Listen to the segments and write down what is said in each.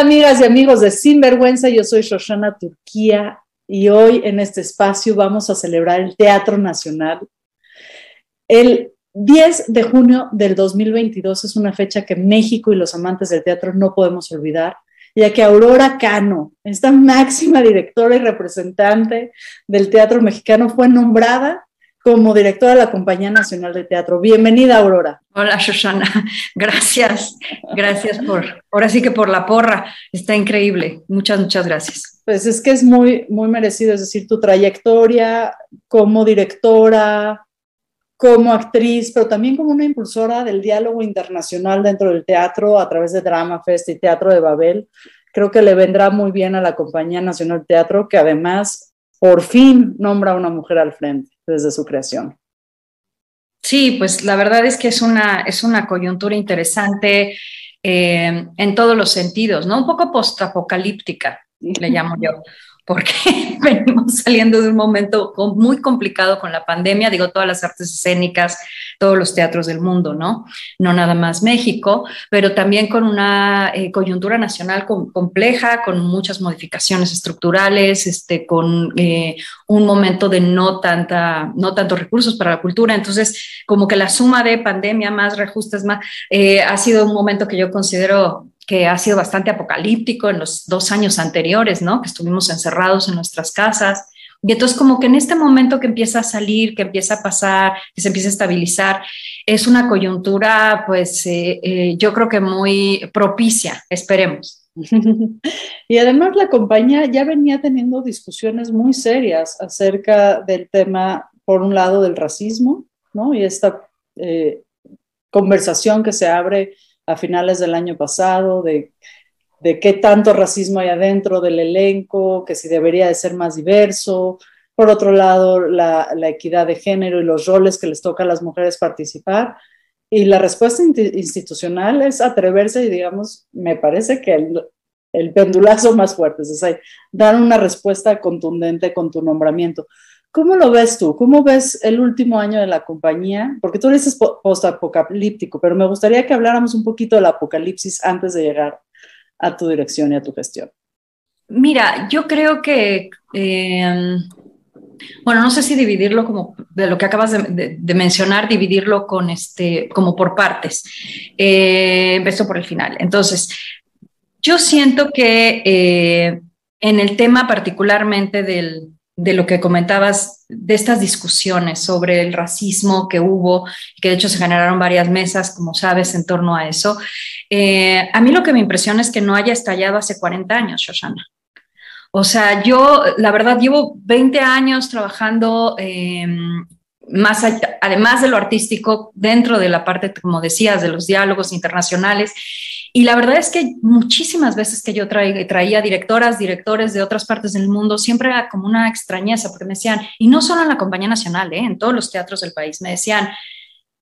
Amigas y amigos de Sinvergüenza, yo soy Shoshana Turquía y hoy en este espacio vamos a celebrar el Teatro Nacional. El 10 de junio del 2022 es una fecha que México y los amantes del teatro no podemos olvidar, ya que Aurora Cano, esta máxima directora y representante del teatro mexicano, fue nombrada como directora de la Compañía Nacional de Teatro. Bienvenida, Aurora. Hola, Shoshana. Gracias. Gracias por, ahora sí que por la porra. Está increíble. Muchas, muchas gracias. Pues es que es muy, muy merecido, es decir, tu trayectoria como directora, como actriz, pero también como una impulsora del diálogo internacional dentro del teatro a través de Drama Fest y Teatro de Babel. Creo que le vendrá muy bien a la Compañía Nacional de Teatro, que además por fin nombra a una mujer al frente desde su creación. Sí, pues la verdad es que es una, es una coyuntura interesante eh, en todos los sentidos, ¿no? Un poco postapocalíptica, le llamo yo, porque venimos saliendo de un momento muy complicado con la pandemia, digo, todas las artes escénicas, todos los teatros del mundo, ¿no? No nada más México, pero también con una eh, coyuntura nacional compleja, con muchas modificaciones estructurales, este, con eh, un momento de no, tanta, no tantos recursos para la cultura. Entonces, como que la suma de pandemia más reajustes más, eh, ha sido un momento que yo considero que ha sido bastante apocalíptico en los dos años anteriores, ¿no? Que estuvimos encerrados en nuestras casas. Y entonces como que en este momento que empieza a salir, que empieza a pasar, que se empieza a estabilizar, es una coyuntura, pues eh, eh, yo creo que muy propicia, esperemos. y además la compañía ya venía teniendo discusiones muy serias acerca del tema, por un lado, del racismo, ¿no? Y esta eh, conversación que se abre a finales del año pasado, de, qué tanto racismo hay adentro del elenco, que si debería de ser más diverso. Por otro lado, la, equidad de género y los roles que les toca a las mujeres participar. Y la respuesta institucional es atreverse y, digamos, me parece que el, el pendulazo más fuerte, es decir, dar una respuesta contundente con tu nombramiento. ¿Cómo lo ves tú? ¿Cómo ves el último año de la compañía? Porque tú dices post-apocalíptico, pero me gustaría que habláramos un poquito del apocalipsis antes de llegar a tu dirección y a tu gestión. Mira, yo creo que, em, bueno, no sé si dividirlo como de lo que acabas de, mencionar, dividirlo con este, como por partes. Eh, empezó por el final. Entonces, yo siento que eh, en el tema particularmente del, de lo que comentabas, de estas discusiones sobre el racismo que hubo, que de hecho se generaron varias mesas, como sabes, en torno a eso. Eh, a mí lo que me impresiona es que no haya estallado hace 40 años, Shoshana. O sea, yo, la verdad, llevo 20 años trabajando em, más además de lo artístico, dentro de la parte, como decías, de los diálogos internacionales y la verdad es que muchísimas veces que yo traía, directoras, directores de otras partes del mundo, siempre era como una extrañeza, porque me decían, y no solo en la Compañía Nacional, ¿eh? en todos los teatros del país, me decían,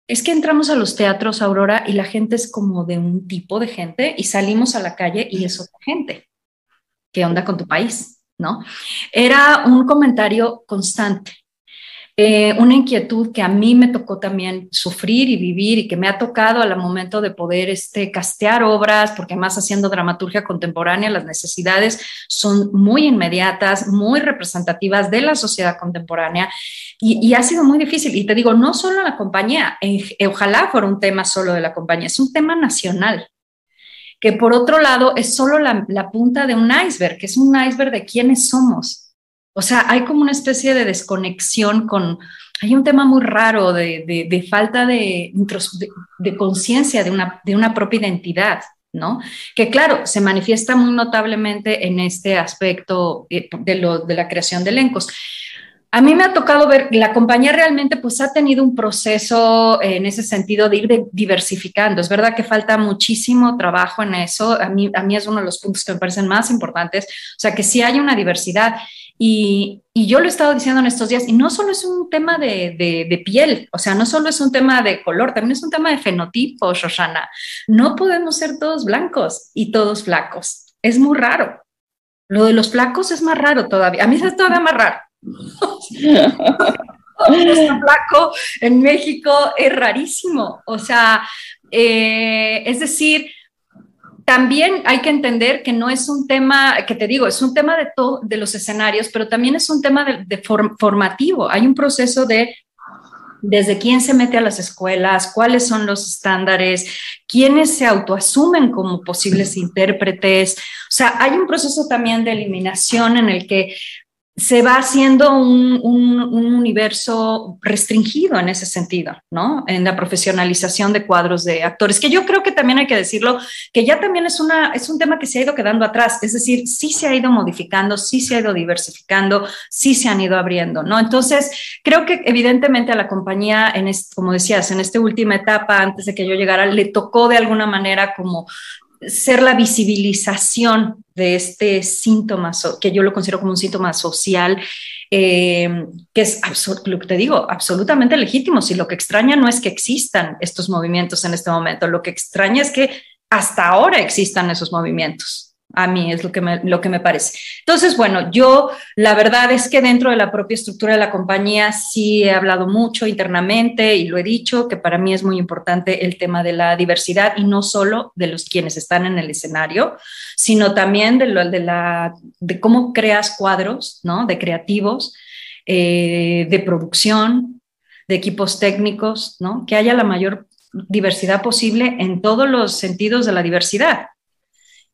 es que entramos a los teatros, Aurora, y la gente es como de un tipo de gente, y salimos a la calle y es otra gente. ¿Qué onda con tu país? ¿No? Era un comentario constante. Eh, una inquietud que a mí me tocó también sufrir y vivir y que me ha tocado al momento de poder este, castear obras, porque más haciendo dramaturgia contemporánea, las necesidades son muy inmediatas, muy representativas de la sociedad contemporánea y, ha sido muy difícil. Y te digo, no solo la compañía, ojalá fuera un tema solo de la compañía, es un tema nacional. que por otro lado es solo la, la punta de un iceberg, que es un iceberg de quiénes somos. O sea, hay como una especie de desconexión con, hay un tema muy raro de, de, falta de, de, de conciencia de una, de una propia identidad. ¿no? Que claro, se manifiesta muy notablemente en este aspecto eh, de, lo, de la creación de elencos. A mí me ha tocado ver, la compañía realmente pues ha tenido un proceso en ese sentido de ir diversificando. Es verdad que falta muchísimo trabajo en eso. A mí, a mí es uno de los puntos que me parecen más importantes. O sea, que sí hay una diversidad. Y, yo lo he estado diciendo en estos días, y no solo es un tema de, piel, o sea, no solo es un tema de color, también es un tema de fenotipo, Shoshana. No podemos ser todos blancos y todos flacos. Es muy raro. Lo de los flacos es más raro todavía. A mí es todavía más raro. Flaco en México es rarísimo. O sea, eh, es decir, también hay que entender que no es un tema, que te digo, es un tema de, todo, de los escenarios, pero también es un tema de, de form, formativo. Hay un proceso de desde quién se mete a las escuelas, cuáles son los estándares, quiénes se autoasumen como posibles intérpretes. O sea, hay un proceso también de eliminación en el que se va haciendo un, un, un, universo restringido en ese sentido, ¿no? En la profesionalización de cuadros de actores, que yo creo que también hay que decirlo, que ya también es, una, es un tema que se ha ido quedando atrás, es decir, sí se ha ido modificando, sí se ha ido diversificando, sí se han ido abriendo, ¿no? Entonces, creo que evidentemente a la compañía, en este, como decías, en esta última etapa, antes de que yo llegara, le tocó de alguna manera como ser la visibilización de este síntoma, que yo lo considero como un síntoma social, eh, que es, lo que te digo, absolutamente legítimo. Si lo que extraña no es que existan estos movimientos en este momento, lo que extraña es que hasta ahora existan esos movimientos a mí es lo que, me, lo que me parece. Entonces, bueno, yo la verdad es que dentro de la propia estructura de la compañía sí he hablado mucho internamente y lo he dicho, que para mí es muy importante el tema de la diversidad y no solo de los quienes están en el escenario, sino también de, lo, de, la, de cómo creas cuadros, ¿no? De creativos, eh, de producción, de equipos técnicos, ¿no? Que haya la mayor diversidad posible en todos los sentidos de la diversidad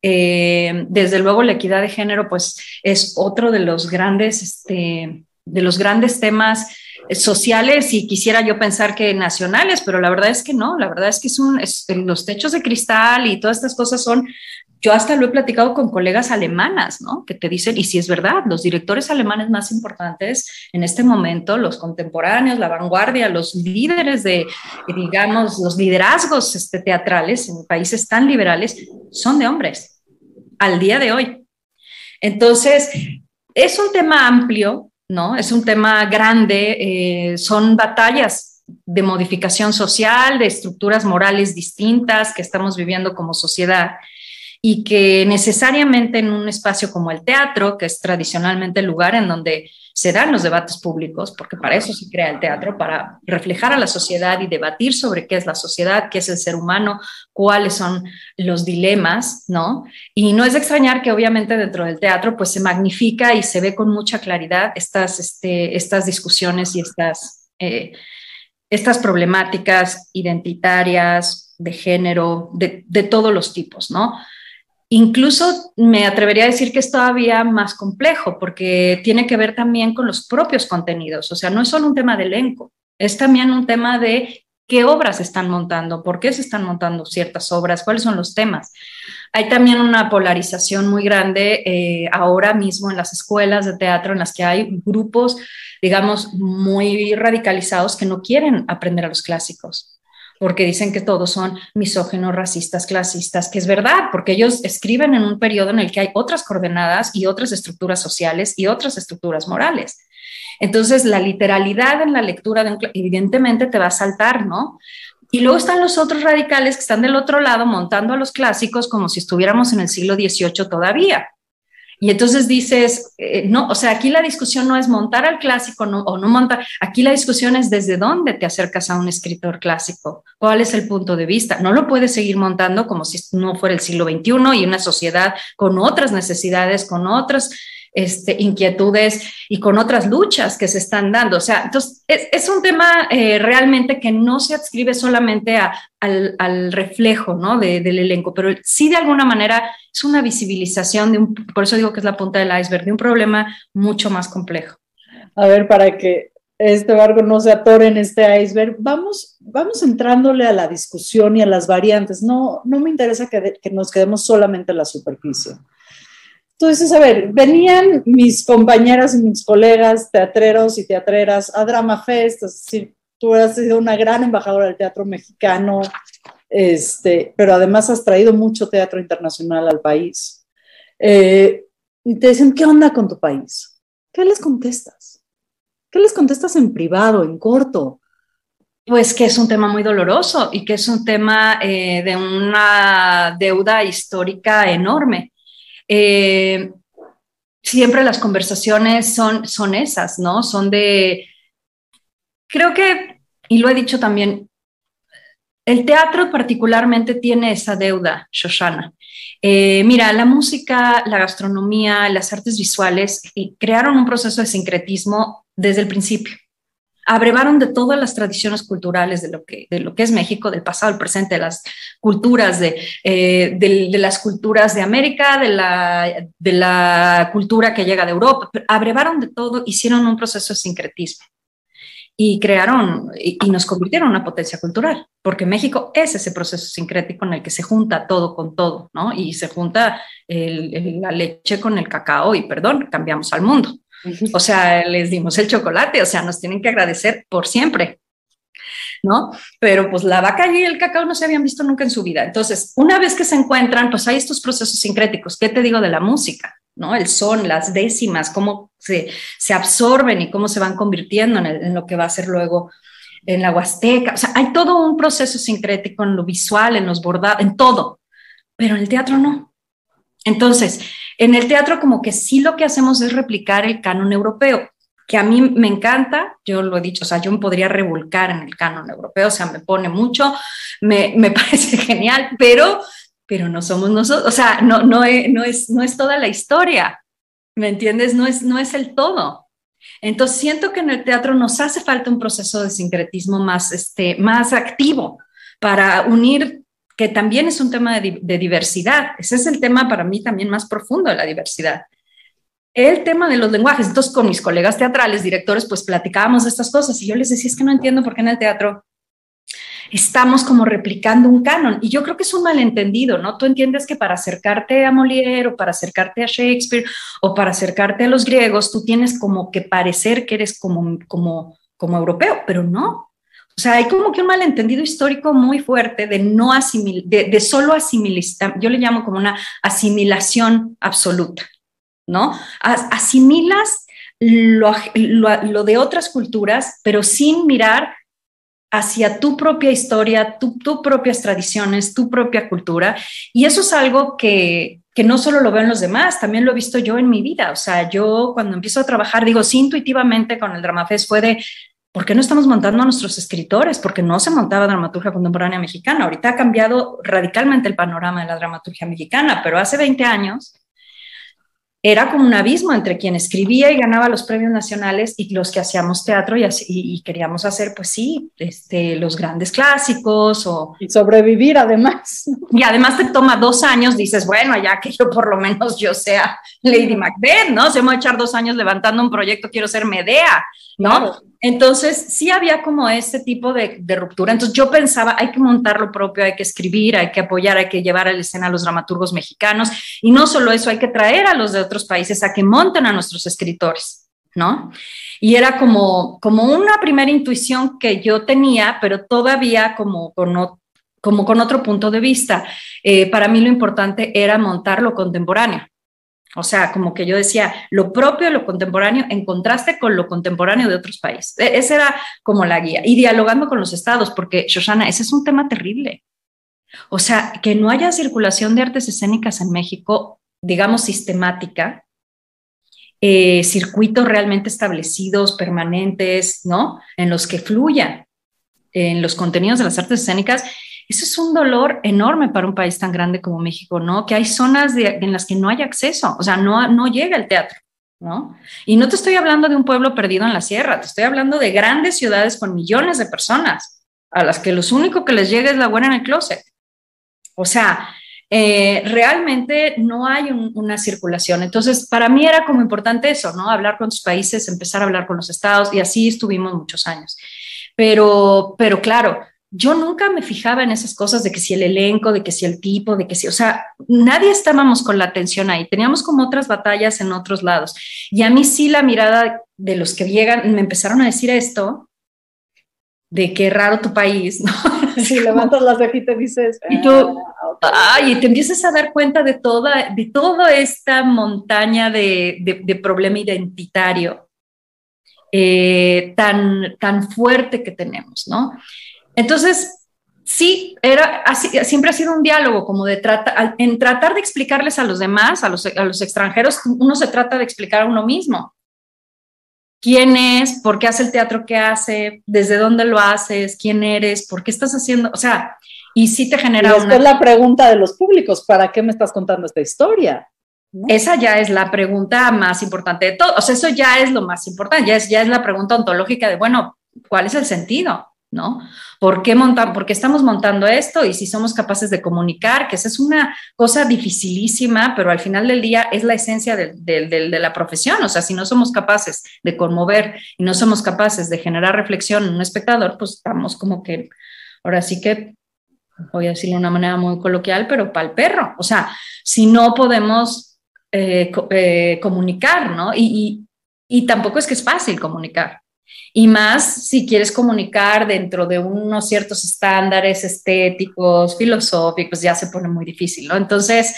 eh, desde luego, la equidad de género, pues, es otro de los grandes, este, de los grandes temas sociales y quisiera yo pensar que nacionales, pero la verdad es que no, la verdad es que es un, es, los techos de cristal y todas estas cosas son, yo hasta lo he platicado con colegas alemanas, ¿no? Que te dicen, y si es verdad, los directores alemanes más importantes en este momento, los contemporáneos, la vanguardia, los líderes de, digamos, los liderazgos este, teatrales en países tan liberales, son de hombres al día de hoy. Entonces, es un tema amplio, ¿no? Es un tema grande, eh, son batallas de modificación social, de estructuras morales distintas que estamos viviendo como sociedad y que necesariamente en un espacio como el teatro, que es tradicionalmente el lugar en donde se dan los debates públicos, porque para eso se crea el teatro, para reflejar a la sociedad y debatir sobre qué es la sociedad, qué es el ser humano, cuáles son los dilemas, ¿no? Y no es de extrañar que obviamente dentro del teatro pues se magnifica y se ve con mucha claridad estas, este, estas discusiones y estas, eh, estas problemáticas identitarias, de género, de, de todos los tipos, ¿no? Incluso me atrevería a decir que es todavía más complejo porque tiene que ver también con los propios contenidos. O sea, no es solo un tema de elenco, es también un tema de qué obras están montando, por qué se están montando ciertas obras, cuáles son los temas. Hay también una polarización muy grande eh, ahora mismo en las escuelas de teatro en las que hay grupos, digamos, muy radicalizados que no quieren aprender a los clásicos porque dicen que todos son misógenos, racistas, clasistas, que es verdad, porque ellos escriben en un periodo en el que hay otras coordenadas y otras estructuras sociales y otras estructuras morales. Entonces, la literalidad en la lectura, evidentemente, te va a saltar, ¿no? Y luego están los otros radicales que están del otro lado montando a los clásicos como si estuviéramos en el siglo XVIII todavía. Y entonces dices, eh, no, o sea, aquí la discusión no es montar al clásico no, o no montar, aquí la discusión es desde dónde te acercas a un escritor clásico, cuál es el punto de vista. No lo puedes seguir montando como si no fuera el siglo XXI y una sociedad con otras necesidades, con otras este, inquietudes y con otras luchas que se están dando. O sea, entonces es, un tema eh, realmente que no se adscribe solamente al, reflejo ¿no? del elenco, pero sí de alguna manera es una visibilización de un, por eso digo que es la punta del iceberg, de un problema mucho más complejo. A ver, para que este barco no se atore en este iceberg, vamos, vamos entrándole a la discusión y a las variantes. No, no me interesa que, que nos quedemos solamente en la superficie. Entonces, a ver, venían mis compañeras y mis colegas teatreros y teatreras a Drama Fest, es decir, tú has sido una gran embajadora del teatro mexicano, este, pero además has traído mucho teatro internacional al país. Eh, y te dicen, ¿qué onda con tu país? ¿Qué les contestas? ¿Qué les contestas en privado, en corto? Pues que es un tema muy doloroso y que es un tema eh, de una deuda histórica enorme. Eh, siempre las conversaciones son, son esas, ¿no? Son de, creo que, y lo he dicho también, el teatro particularmente tiene esa deuda, Shoshana. Eh, mira, la música, la gastronomía, las artes visuales crearon un proceso de sincretismo desde el principio abrevaron de todas las tradiciones culturales de lo que, de lo que es México, del pasado, el presente, de las culturas, de, eh, de, las culturas de América, de la, de la cultura que llega de Europa, abrevaron de todo, hicieron un proceso de sincretismo y crearon y, nos convirtieron en una potencia cultural, porque México es ese proceso sincrético en el que se junta todo con todo, ¿no? Y se junta la leche con el cacao y, perdón, cambiamos al mundo. O sea, les dimos el chocolate, o sea, nos tienen que agradecer por siempre, ¿no? Pero pues la vaca y el cacao no se habían visto nunca en su vida. Entonces, una vez que se encuentran, pues hay estos procesos sincréticos. ¿Qué te digo de la música? ¿no? El son, las décimas, cómo se, se absorben y cómo se van convirtiendo en, en, lo que va a ser luego en la huasteca. O sea, hay todo un proceso sincrético en lo visual, en los bordados, en todo, pero en el teatro no. Entonces, en el teatro como que sí lo que hacemos es replicar el canon europeo, que a mí me encanta, yo lo he dicho, o sea, yo me podría revolcar en el canon europeo, o sea, me pone mucho, me, me parece genial, pero, pero no somos nosotros, o sea, no, no, es, no, es, no es toda la historia, ¿me entiendes? No es, no es el todo. Entonces siento que en el teatro nos hace falta un proceso de sincretismo más, este, más activo para unir que también es un tema de, diversidad. Ese es el tema para mí también más profundo de la diversidad. El tema de los lenguajes. Entonces, con mis colegas teatrales, directores, pues platicábamos de estas cosas y yo les decía, es que no entiendo por qué en el teatro estamos como replicando un canon. Y yo creo que es un malentendido, ¿no? Tú entiendes que para acercarte a Molière o para acercarte a Shakespeare o para acercarte a los griegos, tú tienes como que parecer que eres como, como, como europeo, pero no. O sea, hay como que un malentendido histórico muy fuerte de no asimilar, de, solo asimilar, yo le llamo como una asimilación absoluta, ¿no? Asimilas lo, lo, de otras culturas, pero sin mirar hacia tu propia historia, tus tu propias tradiciones, tu propia cultura. Y eso es algo que, que no solo lo veo en los demás, también lo he visto yo en mi vida. O sea, yo cuando empiezo a trabajar, digo, sí, intuitivamente con el DramaFest fue de, ¿Por qué no estamos montando a nuestros escritores? Porque no se montaba dramaturgia contemporánea mexicana. Ahorita ha cambiado radicalmente el panorama de la dramaturgia mexicana, pero hace 20 años era como un abismo entre quien escribía y ganaba los premios nacionales y los que hacíamos teatro y, y, queríamos hacer, pues sí, este, los grandes clásicos o... Y sobrevivir además. Y además te toma dos años, dices, bueno, ya que yo por lo menos yo sea Lady Macbeth, ¿no? Se me va a echar dos años levantando un proyecto, quiero ser Medea, ¿no? Entonces, sí había como ese tipo de, ruptura. Entonces, yo pensaba, hay que montar lo propio, hay que escribir, hay que apoyar, hay que llevar a la escena a los dramaturgos mexicanos. Y no solo eso, hay que traer a los de otros países a que monten a nuestros escritores, ¿no? Y era como, como una primera intuición que yo tenía, pero todavía como con, como con otro punto de vista. Eh, para mí lo importante era montar lo contemporáneo. O sea, como que yo decía, lo propio lo contemporáneo en contraste con lo contemporáneo de otros países. E, esa era como la guía. Y dialogando con los estados, porque, Shoshana, ese es un tema terrible. O sea, que no haya circulación de artes escénicas en México, digamos, sistemática, eh, circuitos realmente establecidos, permanentes, ¿no? En los que fluyan en los contenidos de las artes escénicas, eso es un dolor enorme para un país tan grande como México, ¿no? Que hay zonas en las que no hay acceso, o sea, no, no llega el teatro, ¿no? Y no te estoy hablando de un pueblo perdido en la sierra, te estoy hablando de grandes ciudades con millones de personas, a las que lo único que les llega es la buena en el closet. O sea, eh, realmente no hay una circulación. Entonces, para mí era como importante eso, ¿no? Hablar con tus países, empezar a hablar con los estados y así estuvimos muchos años. Pero, pero claro, yo nunca me fijaba en esas cosas de que si el elenco, de que si el tipo, de que si, o sea, nadie estábamos con la atención ahí, teníamos como otras batallas en otros lados. Y a mí sí la mirada de los que llegan, me empezaron a decir esto, de qué raro tu país, ¿no? Si levantas las cejitas y dices... Y tú, ah, ay, y te empiezas a dar cuenta de toda, de toda esta montaña de, de, problema identitario eh, tan, tan fuerte que tenemos, ¿no? Entonces, sí, era así, siempre ha sido un diálogo como de en tratar de explicarles a los demás, a los, a los extranjeros, uno se trata de explicar a uno mismo. ¿Quién es? ¿Por qué hace el teatro que hace? ¿Desde dónde lo haces? ¿Quién eres? ¿Por qué estás haciendo? O sea, y sí te genera... Y después la pregunta de los públicos, ¿para qué me estás contando esta historia? Esa ya es la pregunta más importante de todo. O sea, eso ya es lo más importante, ya es, ya es la pregunta ontológica de, bueno, ¿cuál es el sentido? ¿No? ¿Por qué, montan, ¿Por qué estamos montando esto? Y si somos capaces de comunicar, que esa es una cosa dificilísima, pero al final del día es la esencia de, la profesión. O sea, si no somos capaces de conmover y no somos capaces de generar reflexión en un espectador, pues estamos como que, ahora sí que, voy a decirlo de una manera muy coloquial, pero para el perro. O sea, si no podemos eh, eh, comunicar, ¿no? y tampoco es que es fácil comunicar. Y más si quieres comunicar dentro de unos ciertos estándares estéticos, filosóficos, ya se pone muy difícil, ¿no? Entonces,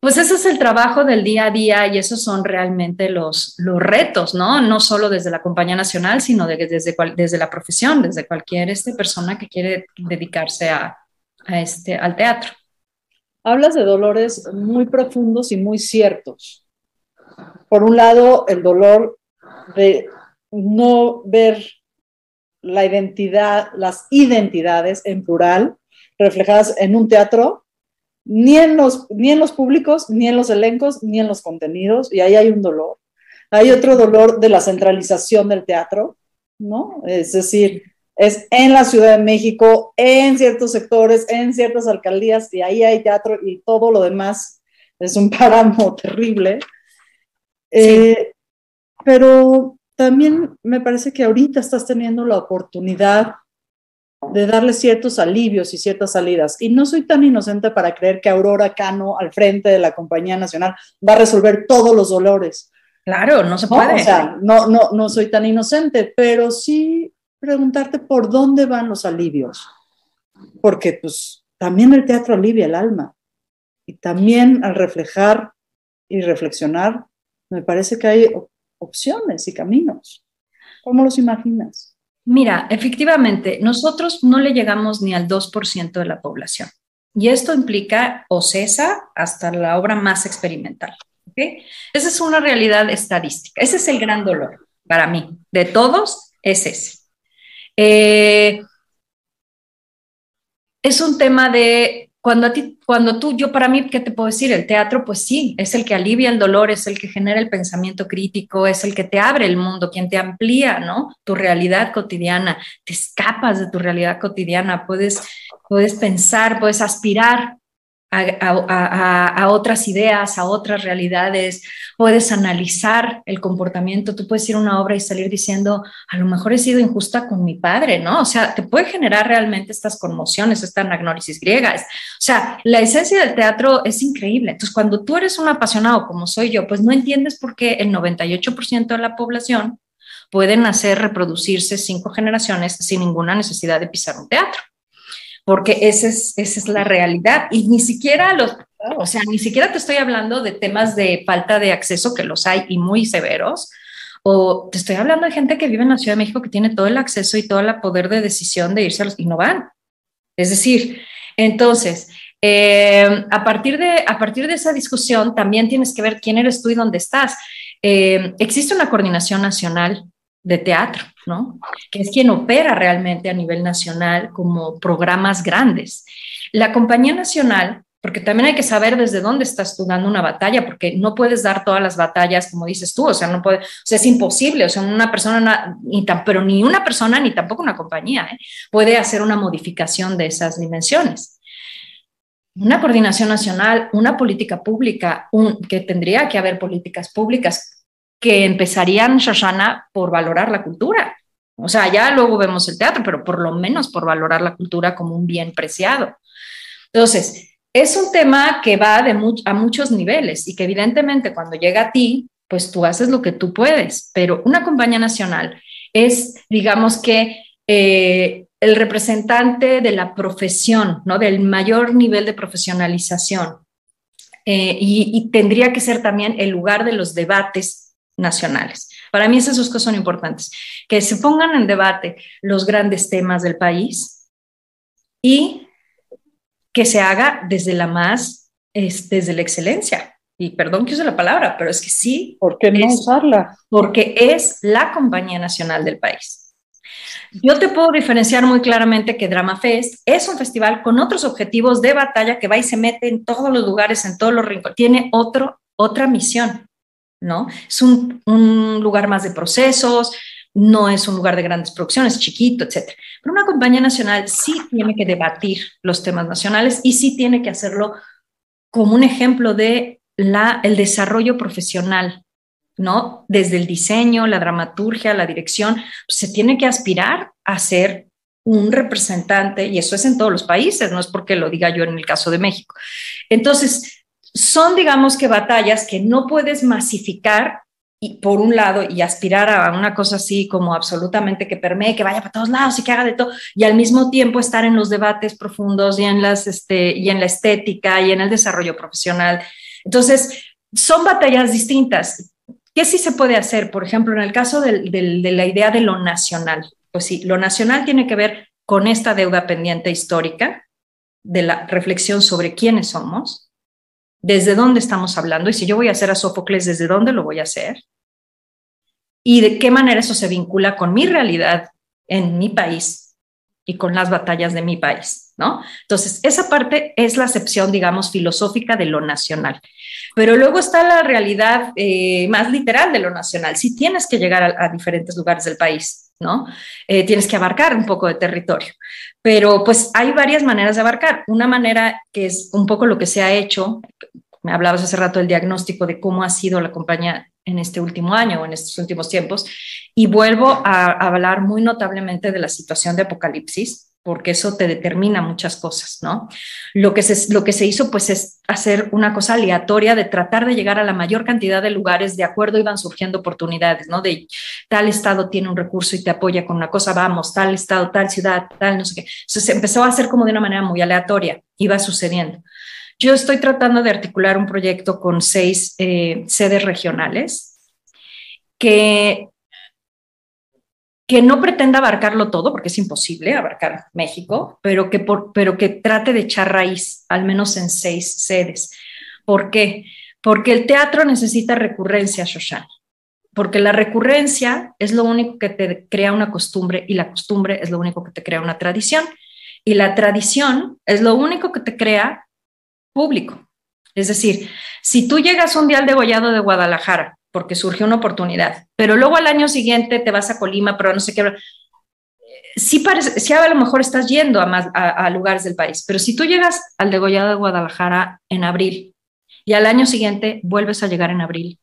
pues ese es el trabajo del día a día y esos son realmente los, los retos, ¿no? No solo desde la compañía nacional, sino desde, desde la profesión, desde cualquier este, persona que quiere dedicarse a, a este, al teatro. Hablas de dolores muy profundos y muy ciertos. Por un lado, el dolor de no ver la identidad, las identidades en plural reflejadas en un teatro, ni en, los, ni en los públicos, ni en los elencos, ni en los contenidos, y ahí hay un dolor. Hay otro dolor de la centralización del teatro, ¿no? Es decir, es en la Ciudad de México, en ciertos sectores, en ciertas alcaldías, y ahí hay teatro y todo lo demás es un páramo terrible. Eh, pero también me parece que ahorita estás teniendo la oportunidad de darle ciertos alivios y ciertas salidas. Y no soy tan inocente para creer que Aurora Cano, al frente de la Compañía Nacional, va a resolver todos los dolores. Claro, no se puede. o sea, no, no, no soy tan inocente, pero sí preguntarte por dónde van los alivios. Porque pues también el teatro alivia el alma. Y también al reflejar y reflexionar, me parece que hay opciones y caminos. ¿Cómo los imaginas? Mira, efectivamente, nosotros no le llegamos ni al 2% de la población. Y esto implica OCESA hasta la obra más experimental. ¿okay? Esa es una realidad estadística. Ese es el gran dolor para mí. De todos, es ese. Eh, es un tema de cuando a ti, cuando tú, yo para mí, ¿qué te puedo decir? El teatro, pues sí, es el que alivia el dolor, es el que genera el pensamiento crítico, es el que te abre el mundo, quien te amplía, ¿no? Tu realidad cotidiana, te escapas de tu realidad cotidiana, puedes, puedes pensar, puedes aspirar a, otras ideas, a otras realidades, puedes analizar el comportamiento, tú puedes ir a una obra y salir diciendo, a lo mejor he sido injusta con mi padre, ¿no? O sea, te puede generar realmente estas conmociones, esta anagnórisis griega. o sea, la esencia del teatro es increíble. Entonces, cuando tú eres un apasionado como soy yo, pues no entiendes por qué el 98% de la población pueden hacer reproducirse cinco generaciones sin ninguna necesidad de pisar un teatro porque esa es, esa es la realidad. Y ni siquiera los, o sea, ni siquiera te estoy hablando de temas de falta de acceso, que los hay y muy severos, o te estoy hablando de gente que vive en la Ciudad de México que tiene todo el acceso y todo el poder de decisión de irse a los y no van. Es decir, entonces, eh, a, partir de, a partir de esa discusión también tienes que ver quién eres tú y dónde estás. Eh, existe una coordinación nacional de teatro, ¿no? Que es quien opera realmente a nivel nacional como programas grandes. La compañía nacional porque también hay que saber desde dónde estás tú dando una batalla, porque no puedes dar todas las batallas como dices tú, o sea, no puede, o sea, es imposible, o sea, una persona, ni tan, pero ni una persona ni tampoco una compañía ¿eh? puede hacer una modificación de esas dimensiones. Una coordinación nacional, una política pública, un, que tendría que haber políticas públicas que empezarían, Shoshana, por valorar la cultura. O sea, ya luego vemos el teatro, pero por lo menos por valorar la cultura como un bien preciado. Entonces, es un tema que va de a muchos niveles y que evidentemente cuando llega a ti, pues tú haces lo que tú puedes, pero una compañía nacional es, digamos que, eh, el representante de la profesión, ¿no? Del mayor nivel de profesionalización. Eh, y, y, tendría que ser también el lugar de los debates nacionales. Para mí esas dos cosas son importantes, que se pongan en debate los grandes temas del país y que se haga desde la más, es, desde la excelencia. Y perdón que use la palabra, pero es que sí. ¿Por qué no usarla? Porque es la compañía nacional del país. Yo te puedo diferenciar muy claramente que Drama Fest es un festival con otros objetivos de batalla que va y se mete en todos los lugares, en todos los rincones. Tiene otro, otra misión, ¿no? Es un, un lugar más de procesos, no es un lugar de grandes producciones, chiquito, etc. Pero una compañía nacional sí tiene que debatir los temas nacionales y sí tiene que hacerlo como un ejemplo de la, el desarrollo profesional, ¿no? Desde el diseño, la dramaturgia, la dirección, pues, se tiene que aspirar a ser un representante, y eso es en todos los países, no es porque lo diga yo en el caso de México. Entonces, son, digamos que, batallas que no puedes masificar y por un lado y aspirar a una cosa así como absolutamente que permee, que vaya para todos lados y que haga de todo, y al mismo tiempo estar en los debates profundos y en, las, este, y en la estética y en el desarrollo profesional. Entonces, son batallas distintas. ¿Qué sí se puede hacer? Por ejemplo, en el caso de, de la idea de lo nacional. Pues sí, lo nacional tiene que ver con esta deuda pendiente histórica, de la reflexión sobre quiénes somos, desde dónde estamos hablando y si yo voy a hacer a Sófocles, desde dónde lo voy a hacer y de qué manera eso se vincula con mi realidad en mi país y con las batallas de mi país, ¿no? Entonces, esa parte es la acepción, digamos, filosófica de lo nacional. Pero luego está la realidad eh, más literal de lo nacional. Si tienes que llegar a, diferentes lugares del país, ¿no? Eh, tienes que abarcar un poco de territorio. Pero pues hay varias maneras de abarcar. Una manera que es un poco lo que se ha hecho, me hablabas hace rato del diagnóstico de cómo ha sido la compañía en este último año o en estos últimos tiempos, y vuelvo a, hablar muy notablemente de la situación de apocalipsis, porque eso te determina muchas cosas, ¿no? Lo que, se, lo que se hizo, pues, es hacer una cosa aleatoria de tratar de llegar a la mayor cantidad de lugares, de acuerdo iban surgiendo oportunidades, ¿no? De tal estado tiene un recurso y te apoya con una cosa, vamos, tal estado, tal ciudad, tal, no sé qué. Entonces, se empezó a hacer como de una manera muy aleatoria, iba sucediendo. Yo estoy tratando de articular un proyecto con seis eh, sedes regionales que, que no pretenda abarcarlo todo, porque es imposible abarcar México, pero que, pero que trate de echar raíz, al menos en seis sedes. ¿Por qué? Porque el teatro necesita recurrencia, Shoshana porque la recurrencia es lo único que te crea una costumbre y la costumbre es lo único que te crea una tradición y la tradición es lo único que te crea público. Es decir, si tú llegas un día al degollado de Guadalajara porque surgió una oportunidad, pero luego al año siguiente te vas a Colima, pero no sé qué, sí, parece, sí a lo mejor estás yendo a, más, a, lugares del país, pero si tú llegas al degollado de Guadalajara en abril y al año siguiente vuelves a llegar en abril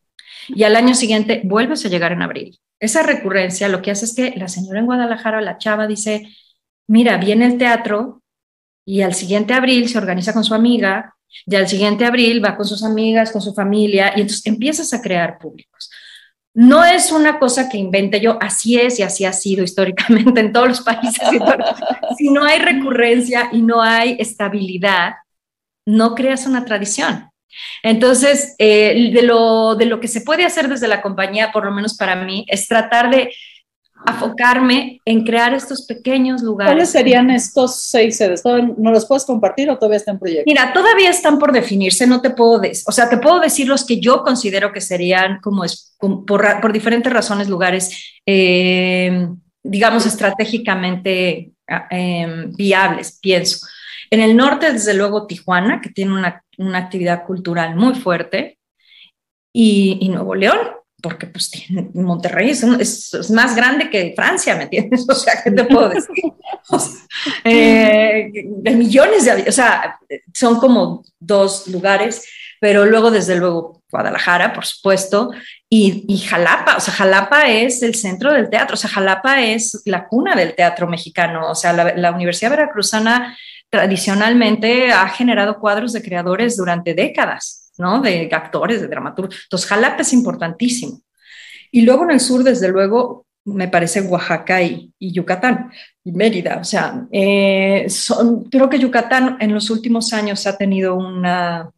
y al año siguiente vuelves a llegar en abril, esa recurrencia lo que hace es que la señora en Guadalajara, la chava, dice, mira, viene el teatro y al siguiente abril se organiza con su amiga y al siguiente abril va con sus amigas, con su familia, y entonces empiezas a crear públicos. No es una cosa que invente yo, así es y así ha sido históricamente en todos los países. si no hay recurrencia y no hay estabilidad, no creas una tradición. Entonces, eh, de, lo, de lo que se puede hacer desde la compañía, por lo menos para mí, es tratar de enfocarme en crear estos pequeños lugares. ¿Cuáles serían estos seis sedes? ¿No los puedes compartir o todavía están en proyecto? Mira, todavía están por definirse, no te puedo decir, o sea, te puedo decir los que yo considero que serían como, es, por, por, diferentes razones lugares, eh, digamos, estratégicamente ah, em, viables, pienso. En el norte, desde luego, Tijuana, que tiene una, una actividad cultural muy fuerte, y, y Nuevo León, porque pues Monterrey es, es, más grande que Francia, ¿me entiendes? O sea, ¿qué te puedo decir? O sea, eh, de millones de, o sea, son como dos lugares, pero luego desde luego Guadalajara, por supuesto, y, y, Jalapa, o sea, Jalapa es el centro del teatro, o sea, Jalapa es la cuna del teatro mexicano, o sea, la, la Universidad Veracruzana tradicionalmente ha generado cuadros de creadores durante décadas. ¿No? De actores, de dramaturgos. Entonces, Jalapa es importantísimo. Y luego en el sur, desde luego, me parece Oaxaca y, Yucatán y Mérida. O sea, eh, son, creo que Yucatán en los últimos años ha tenido una,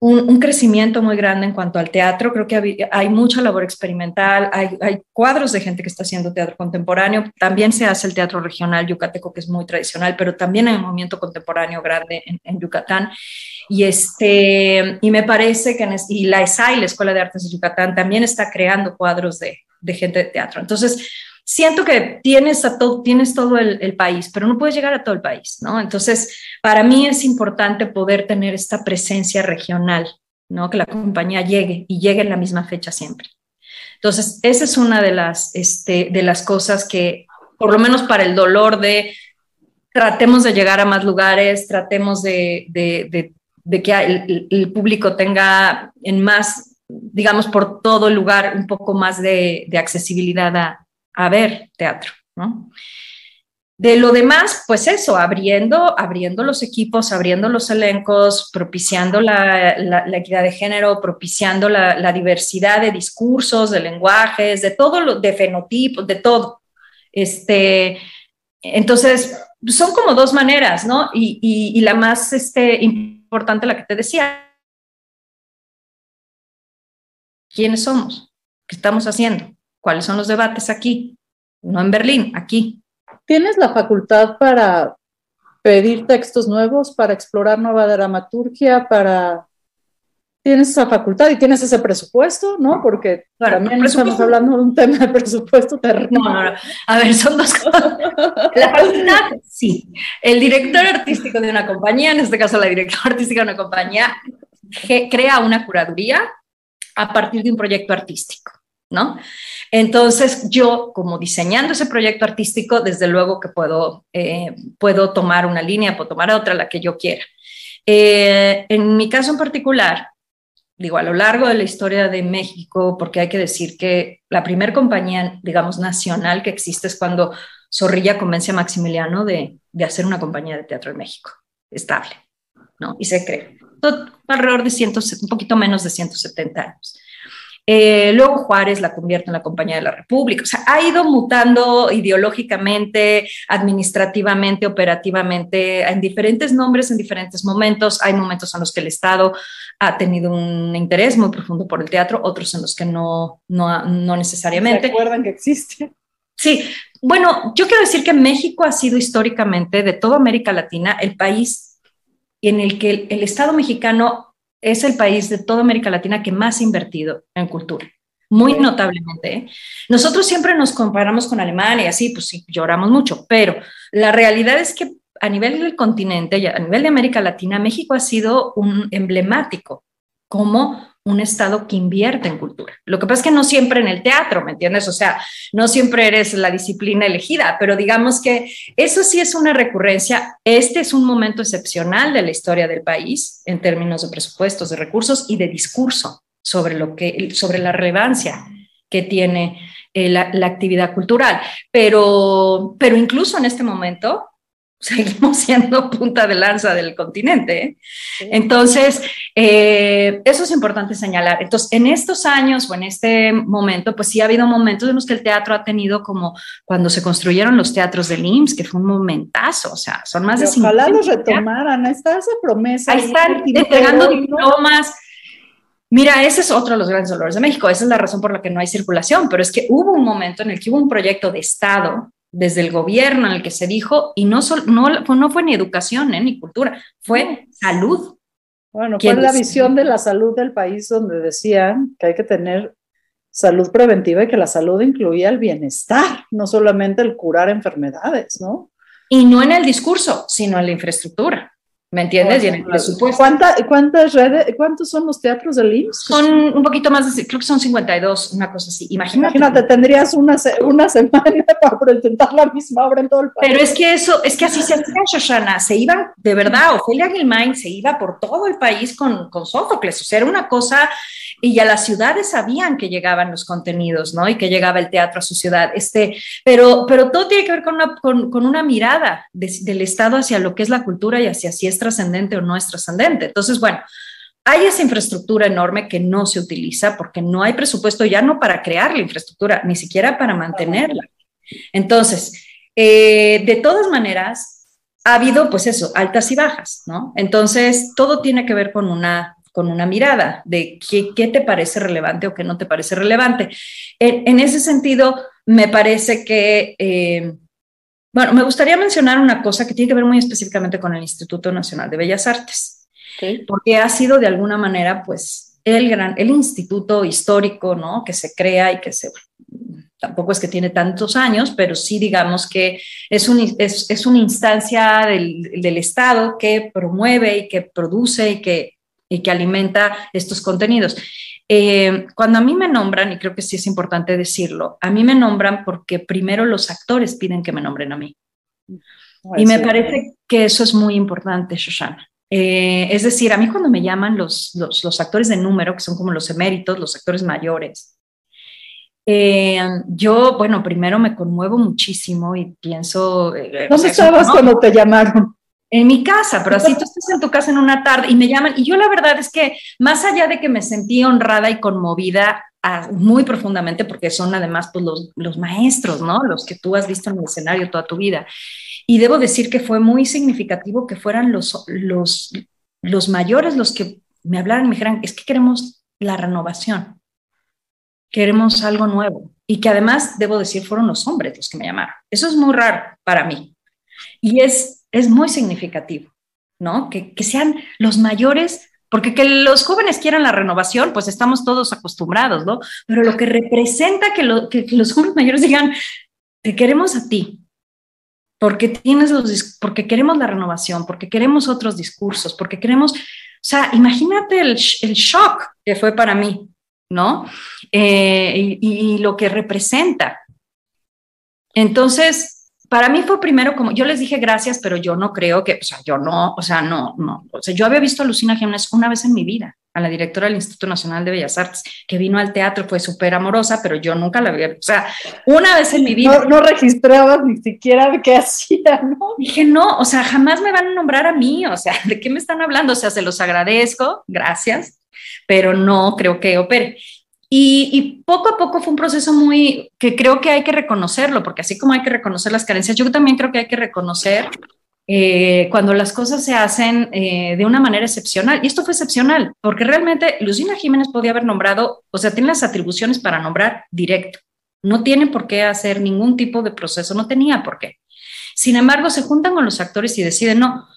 un, crecimiento muy grande en cuanto al teatro. Creo que hay, mucha labor experimental, hay, hay, cuadros de gente que está haciendo teatro contemporáneo. También se hace el teatro regional yucateco, que es muy tradicional, pero también hay un movimiento contemporáneo grande en, Yucatán. Y, este, y me parece que y la ESAI, la Escuela de Artes de Yucatán, también está creando cuadros de, de gente de teatro. Entonces, siento que tienes, a todo, tienes todo el, país, pero no puedes llegar a todo el país, ¿no? Entonces, para mí es importante poder tener esta presencia regional, ¿no? Que la compañía llegue y llegue en la misma fecha siempre. Entonces, esa es una de las, este, de las cosas que, por lo menos para el dolor de, tratemos de llegar a más lugares, tratemos de, que el, el, público tenga en más, digamos, por todo el lugar un poco más de, accesibilidad a, a ver teatro, ¿no? De lo demás, pues eso, abriendo, abriendo los equipos, abriendo los elencos, propiciando la, equidad de género, propiciando la, diversidad de discursos, de lenguajes, de todo, lo, de fenotipos, de todo. Este, entonces, son como dos maneras, ¿no? Y, la más este, importante, la que te decía, ¿quiénes somos? ¿Qué estamos haciendo? ¿Cuáles son los debates aquí? No en Berlín, aquí. ¿Tienes la facultad para pedir textos nuevos, para explorar nueva dramaturgia, para... Tienes esa facultad y tienes ese presupuesto, ¿no? Porque también estamos hablando de un tema de presupuesto terrible. No, no, no. A ver, son dos cosas. La facultad, sí. El director artístico de una compañía, en este caso la directora artística de una compañía, crea una curaduría a partir de un proyecto artístico. ¿No? Entonces yo, como diseñando ese proyecto artístico, desde luego que puedo, eh, puedo tomar una línea, puedo tomar otra, la que yo quiera. Eh, en mi caso en particular, digo, a lo largo de la historia de México, porque hay que decir que la primera compañía, digamos, nacional que existe es cuando Zorrilla convence a Maximiliano de, de hacer una compañía de teatro en México, estable, ¿no? Y se cree. alrededor de 100, un poquito menos de 170 años. Eh, luego Juárez la convierte en la Compañía de la República. O sea, ha ido mutando ideológicamente, administrativamente, operativamente, en diferentes nombres, en diferentes momentos. Hay momentos en los que el Estado ha tenido un interés muy profundo por el teatro, otros en los que no, no, no necesariamente. ¿Se acuerdan que existe? Sí, bueno, yo quiero decir que México ha sido históricamente, de toda América Latina, el país en el que el Estado mexicano es el país de toda América Latina que más ha invertido en cultura, muy notablemente. ¿eh? Nosotros siempre nos comparamos con Alemania, así, pues sí, lloramos mucho, pero la realidad es que a nivel del continente, a nivel de América Latina, México ha sido un emblemático como un Estado que invierte en cultura. Lo que pasa es que no siempre en el teatro, ¿me entiendes? O sea, no siempre eres la disciplina elegida, pero digamos que eso sí es una recurrencia. Este es un momento excepcional de la historia del país en términos de presupuestos, de recursos y de discurso sobre, lo que, sobre la relevancia que tiene eh, la, la, actividad cultural. Pero, pero incluso en este momento, seguimos siendo punta de lanza del continente. ¿eh? Entonces, eh, eso es importante señalar. Entonces, en estos años o en este momento, pues sí ha habido momentos en los que el teatro ha tenido como cuando se construyeron los teatros del IMSS, que fue un momentazo, o sea, son más de de Ojalá los retomaran, está esa promesa. Ahí están entregando diplomas. Mira, ese es otro de los grandes dolores de México. Esa es la razón por la que no hay circulación, pero es que hubo un momento en el que hubo un proyecto de Estado desde el gobierno en el que se dijo, y no, no, no fue ni educación ¿eh? ni cultura, fue salud. Bueno, fue la visión de la salud del país donde decían que hay que tener salud preventiva y que la salud incluía el bienestar, no solamente el curar enfermedades, ¿no? Y no en el discurso, sino en la infraestructura. ¿Me entiendes? Y en el presupuesto. ¿Cuánta- ¿Cuántas redes, cuántos son los teatros del IMSS? Son un poquito más, de, creo que son 52, una cosa así. Imagínate. Imagínate, tendrías una, una semana para presentar la misma obra en todo el país. Pero es que eso, es que así se hacía, Shoshana. Se iban, de verdad, Ofelia Gilmain se iba por todo el país con, con Sófocles. O sea, era una cosa, y ya las ciudades sabían que llegaban los contenidos, ¿no? Y que llegaba el teatro a su ciudad. Este, pero, pero todo tiene que ver con una, con, con una mirada de- del Estado hacia lo que es la cultura y hacia si es trascendente o no es trascendente. Entonces, bueno. Hay esa infraestructura enorme que no se utiliza porque no hay presupuesto ya no para crear la infraestructura, ni siquiera para mantenerla. Entonces, eh, de todas maneras, ha habido, pues eso, altas y bajas, ¿no? Entonces, todo tiene que ver con una, con una mirada de qué, qué te parece relevante o qué no te parece relevante. En, en ese sentido, me parece que, eh, bueno, me gustaría mencionar una cosa que tiene que ver muy específicamente con el Instituto Nacional de Bellas Artes, porque ha sido de alguna manera, pues, el gran, el instituto histórico, ¿no? Que se crea y que se, tampoco es que tiene tantos años, pero sí digamos que es, un, es, es una instancia del, del, Estado que promueve y que produce y que, y que alimenta estos contenidos. Eh, cuando a mí me nombran, y creo que sí es importante decirlo, a mí me nombran porque primero los actores piden que me nombren a mí. Ay, y me sí. parece que eso es muy importante, Shoshana. Eh, es decir, a mí cuando me llaman los, los, los, actores de número, que son como los eméritos, los actores mayores, eh, yo, bueno, primero me conmuevo muchísimo y pienso... Eh, ¿Dónde o sea, estabas no, cuando te llamaron? En mi casa, pero así tú estás en tu casa en una tarde y me llaman. Y yo la verdad es que más allá de que me sentí honrada y conmovida a, muy profundamente, porque son además pues, los, los maestros, ¿no? Los que tú has visto en el escenario toda tu vida. Y debo decir que fue muy significativo que fueran los, los, los mayores los que me hablaran y me dijeran, es que queremos la renovación, queremos algo nuevo. Y que además, debo decir, fueron los hombres los que me llamaron. Eso es muy raro para mí. Y es, es muy significativo, ¿no? Que, que sean los mayores, porque que los jóvenes quieran la renovación, pues estamos todos acostumbrados, ¿no? Pero lo que representa que, lo, que, los hombres mayores digan, te queremos a ti, porque tienes los porque queremos la renovación, porque queremos otros discursos, porque queremos, o sea, imagínate el, el shock que fue para mí, ¿no? Eh, y, lo que representa. Entonces, para mí fue primero como, yo les dije gracias, pero yo no creo que, o sea, yo no, o sea, no, no, o sea, yo había visto a Lucina Jiménez una vez en mi vida, a la directora del Instituto Nacional de Bellas Artes, que vino al teatro, fue súper amorosa, pero yo nunca la vi, o sea, una vez en mi vida. No, no registrabas ni siquiera qué hacía, ¿no? Dije, no, o sea, jamás me van a nombrar a mí, o sea, ¿de qué me están hablando? O sea, se los agradezco, gracias, pero no creo que opere. Y, poco a poco fue un proceso muy que creo que hay que reconocerlo, porque así como hay que reconocer las carencias, yo también creo que hay que reconocer eh, cuando las cosas se hacen eh, de una manera excepcional. Y esto fue excepcional, porque realmente Lucina Jiménez podía haber nombrado, o sea, tiene las atribuciones para nombrar directo. No tiene por qué hacer ningún tipo de proceso, no tenía por qué. Sin embargo, se juntan con los actores y deciden, no,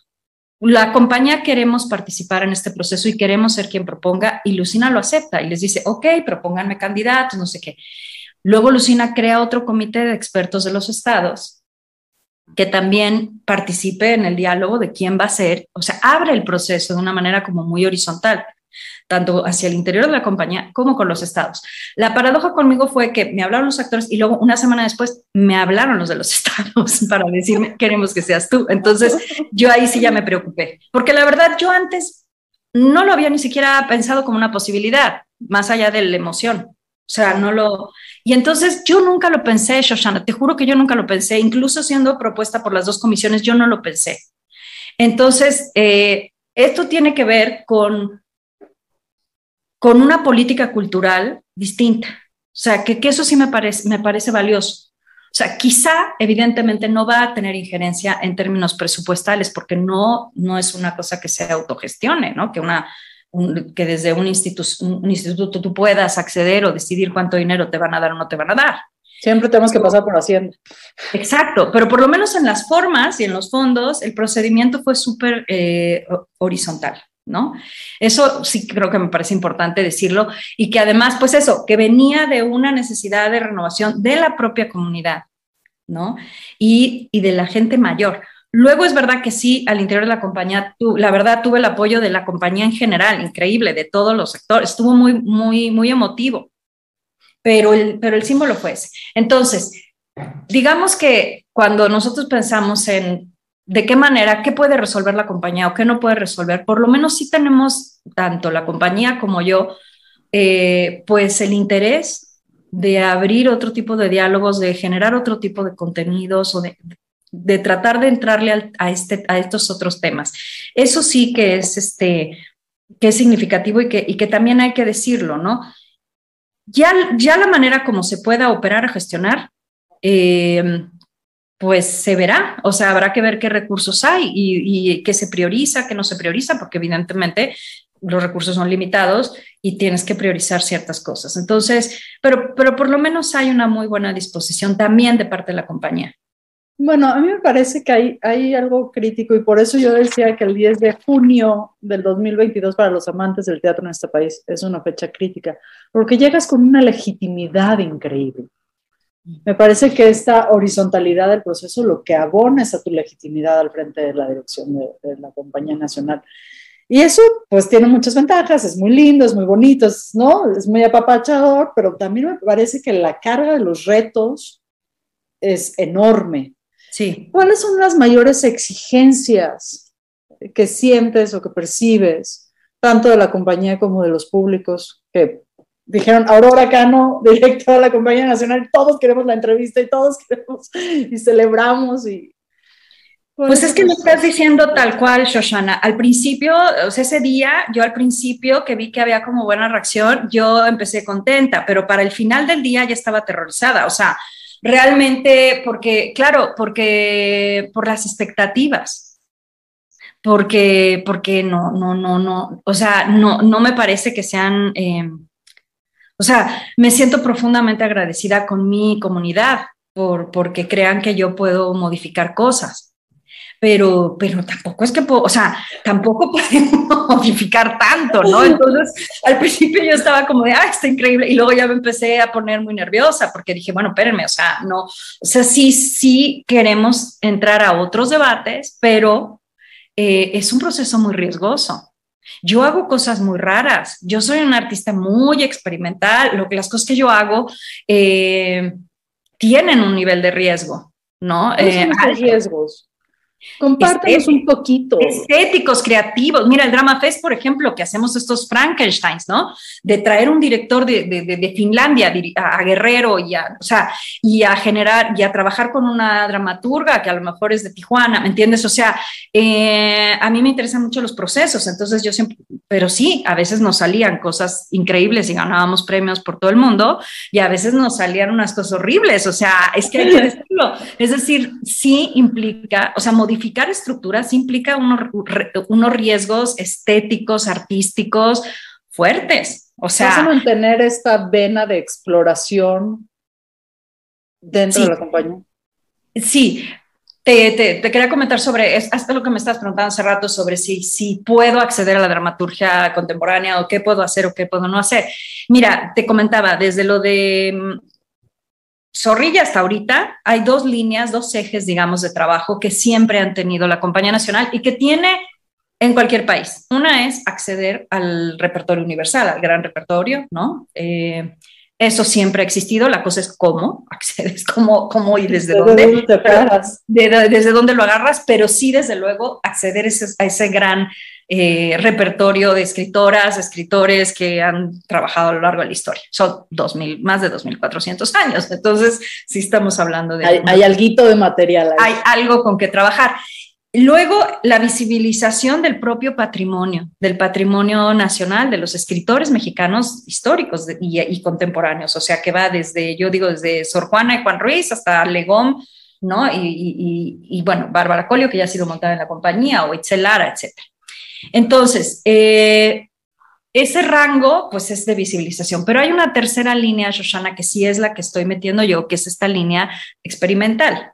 la compañía queremos participar en este proceso y queremos ser quien proponga y Lucina lo acepta y les dice, ok, propónganme candidatos, no sé qué. Luego Lucina crea otro comité de expertos de los estados que también participe en el diálogo de quién va a ser, o sea, abre el proceso de una manera como muy horizontal, tanto hacia el interior de la compañía como con los estados. La paradoja conmigo fue que me hablaron los actores y luego una semana después me hablaron los de los estados para decirme, queremos que seas tú. Entonces yo ahí sí ya me preocupé, porque la verdad yo antes no lo había ni siquiera pensado como una posibilidad, más allá de la emoción. O sea, no lo... Y entonces yo nunca lo pensé, Shoshana, te juro que yo nunca lo pensé, incluso siendo propuesta por las dos comisiones, yo no lo pensé. Entonces, eh, esto tiene que ver con con una política cultural distinta. O sea, que, que eso sí me parece, me parece valioso. O sea, quizá, evidentemente, no va a tener injerencia en términos presupuestales, porque no, no es una cosa que se autogestione, ¿no? Que, una, un, que desde un, institu un instituto tú puedas acceder o decidir cuánto dinero te van a dar o no te van a dar. Siempre tenemos que pasar por Hacienda. Exacto, pero por lo menos en las formas y en los fondos, el procedimiento fue súper eh, horizontal. ¿No? Eso sí creo que me parece importante decirlo y que además, pues eso, que venía de una necesidad de renovación de la propia comunidad, ¿no? Y, y de la gente mayor. Luego es verdad que sí, al interior de la compañía, la verdad tuve el apoyo de la compañía en general, increíble, de todos los sectores, estuvo muy, muy, muy emotivo, pero el, pero el símbolo fue ese. Entonces, digamos que cuando nosotros pensamos en de qué manera, qué puede resolver la compañía o qué no puede resolver, por lo menos sí tenemos, tanto la compañía como yo, eh, pues el interés de abrir otro tipo de diálogos, de generar otro tipo de contenidos o de, de tratar de entrarle a, este, a estos otros temas. Eso sí que es, este, que es significativo y que, y que también hay que decirlo, ¿no? Ya, ya la manera como se pueda operar o gestionar, eh, pues se verá, o sea, habrá que ver qué recursos hay y, y qué se prioriza, qué no se prioriza, porque evidentemente los recursos son limitados y tienes que priorizar ciertas cosas. Entonces, pero, pero por lo menos hay una muy buena disposición también de parte de la compañía. Bueno, a mí me parece que hay, hay algo crítico y por eso yo decía que el 10 de junio del 2022 para los amantes del teatro en este país es una fecha crítica, porque llegas con una legitimidad increíble. Me parece que esta horizontalidad del proceso lo que abona es a tu legitimidad al frente de la dirección de, de, la compañía nacional. Y eso pues tiene muchas ventajas, es muy lindo, es muy bonito, es, ¿no? es muy apapachador, pero también me parece que la carga de los retos es enorme. Sí. ¿Cuáles son las mayores exigencias que sientes o que percibes, tanto de la compañía como de los públicos, que dijeron Aurora Cano, directora de la compañía nacional, todos queremos la entrevista y todos queremos y celebramos y... Pues es que me estás diciendo tal cual, Shoshana. Al principio, o sea, ese día, yo al principio que vi que había como buena reacción, yo empecé contenta, pero para el final del día ya estaba aterrorizada. O sea, realmente, porque, claro, porque por las expectativas, porque, porque no, no, no, no, o sea, no, no me parece que sean, eh, o sea, me siento profundamente agradecida con mi comunidad por, porque crean que yo puedo modificar cosas pero, pero tampoco es que, puedo, o sea, tampoco podemos modificar tanto, ¿no? Entonces, al principio yo estaba como de, ah, está increíble, y luego ya me empecé a poner muy nerviosa porque dije, bueno, espérenme, o sea, no, o sea, sí, sí queremos entrar a otros debates, pero eh, es un proceso muy riesgoso. Yo hago cosas muy raras. Yo soy un artista muy experimental. Lo que las cosas que yo hago eh, tienen un nivel de riesgo, ¿no? Eh, riesgos? Compártanos un poquito. Estéticos, creativos. Mira, el Drama Fest, por ejemplo, que hacemos estos Frankensteins, ¿no? De traer un director de, de, de Finlandia a, Guerrero y a, o sea, y a generar y a trabajar con una dramaturga que a lo mejor es de Tijuana, ¿me entiendes? O sea, eh, a mí me interesan mucho los procesos, entonces yo siempre, pero sí, a veces nos salían cosas increíbles y ganábamos premios por todo el mundo y a veces nos salían unas cosas horribles, o sea, es que hay que decirlo. Es decir, sí implica, o sea, modificar estructuras implica unos, unos riesgos estéticos, artísticos fuertes. O sea, ¿Vas a mantener esta vena de exploración dentro sí, de la compañía? Sí, te, te, te, quería comentar sobre, hasta lo que me estás preguntando hace rato, sobre si, si puedo acceder a la dramaturgia contemporánea o qué puedo hacer o qué puedo no hacer. Mira, te comentaba, desde lo de Zorrilla hasta ahorita hay dos líneas, dos ejes, digamos, de trabajo que siempre han tenido la Compañía Nacional y que tiene en cualquier país. Una es acceder al repertorio universal, al gran repertorio, ¿no? Eh, eso siempre ha existido, la cosa es cómo accedes, cómo, cómo y desde, dónde, dónde te agarras. De, de, desde dónde lo agarras, pero sí, desde luego, acceder ese, a ese gran eh, repertorio de escritoras, escritores que han trabajado a lo largo de la historia. Son 2000, más de 2.400 años. Entonces, sí estamos hablando de... Hay, hay algo de material. Ahí. Hay algo con que trabajar. Luego, la visibilización del propio patrimonio, del patrimonio nacional de los escritores mexicanos históricos y, y, contemporáneos, o sea, que va desde, yo digo, desde Sor Juana y Juan Ruiz hasta Legón, ¿no? Y, y, y bueno, Bárbara Colio, que ya ha sido montada en la compañía, o Itzel Lara, etcétera. Entonces, eh, ese rango, pues es de visibilización, pero hay una tercera línea, Shoshana, que sí es la que estoy metiendo yo, que es esta línea experimental,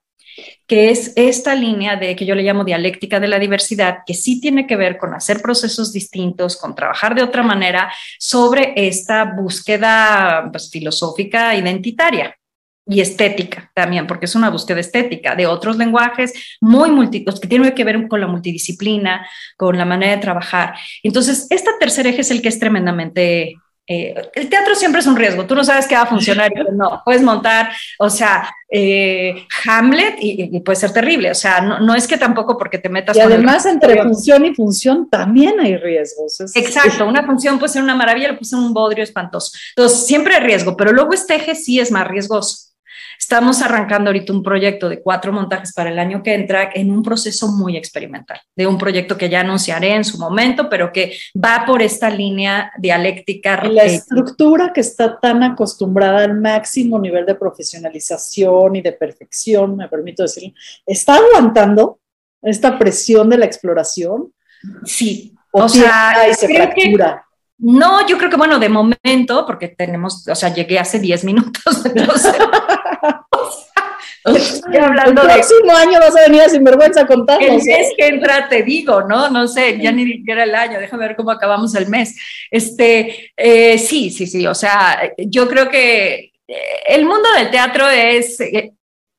que es esta línea de que yo le llamo dialéctica de la diversidad, que sí tiene que ver con hacer procesos distintos, con trabajar de otra manera sobre esta búsqueda pues, filosófica identitaria. Y estética también, porque es una búsqueda estética de otros lenguajes muy multi, que tienen que ver con la multidisciplina, con la manera de trabajar. Entonces, este tercer eje es el que es tremendamente eh, el teatro siempre es un riesgo, tú no sabes qué va a funcionar y no, puedes montar, o sea, eh, Hamlet y, puede ser terrible, o sea, no, es que tampoco porque te metas... Y además entre función y función también hay riesgos. Exacto, una función puede ser una maravilla, le puse un bodrio espantoso. Entonces, siempre hay riesgo, pero luego este eje sí es más riesgoso. Estamos arrancando ahorita un proyecto de cuatro montajes para el año que entra en un proceso muy experimental, de un proyecto que ya anunciaré en su momento, pero que va por esta línea dialéctica. la estructura que está tan acostumbrada al máximo nivel de profesionalización y de perfección, me permito decirlo, ¿está aguantando esta presión de la exploración? Sí, o, sea, se fractura. No, yo creo que bueno, de momento, porque tenemos, o sea, llegué hace 10 minutos, entonces. hablando el próximo año vas a venir a Sinvergüenza a contarnos. El mes que entra, te digo, ¿no? No sé, ya ni siquiera el año, déjame ver cómo acabamos el mes. Este, eh, sí, sí, sí, o sea, yo creo que eh, el mundo del teatro es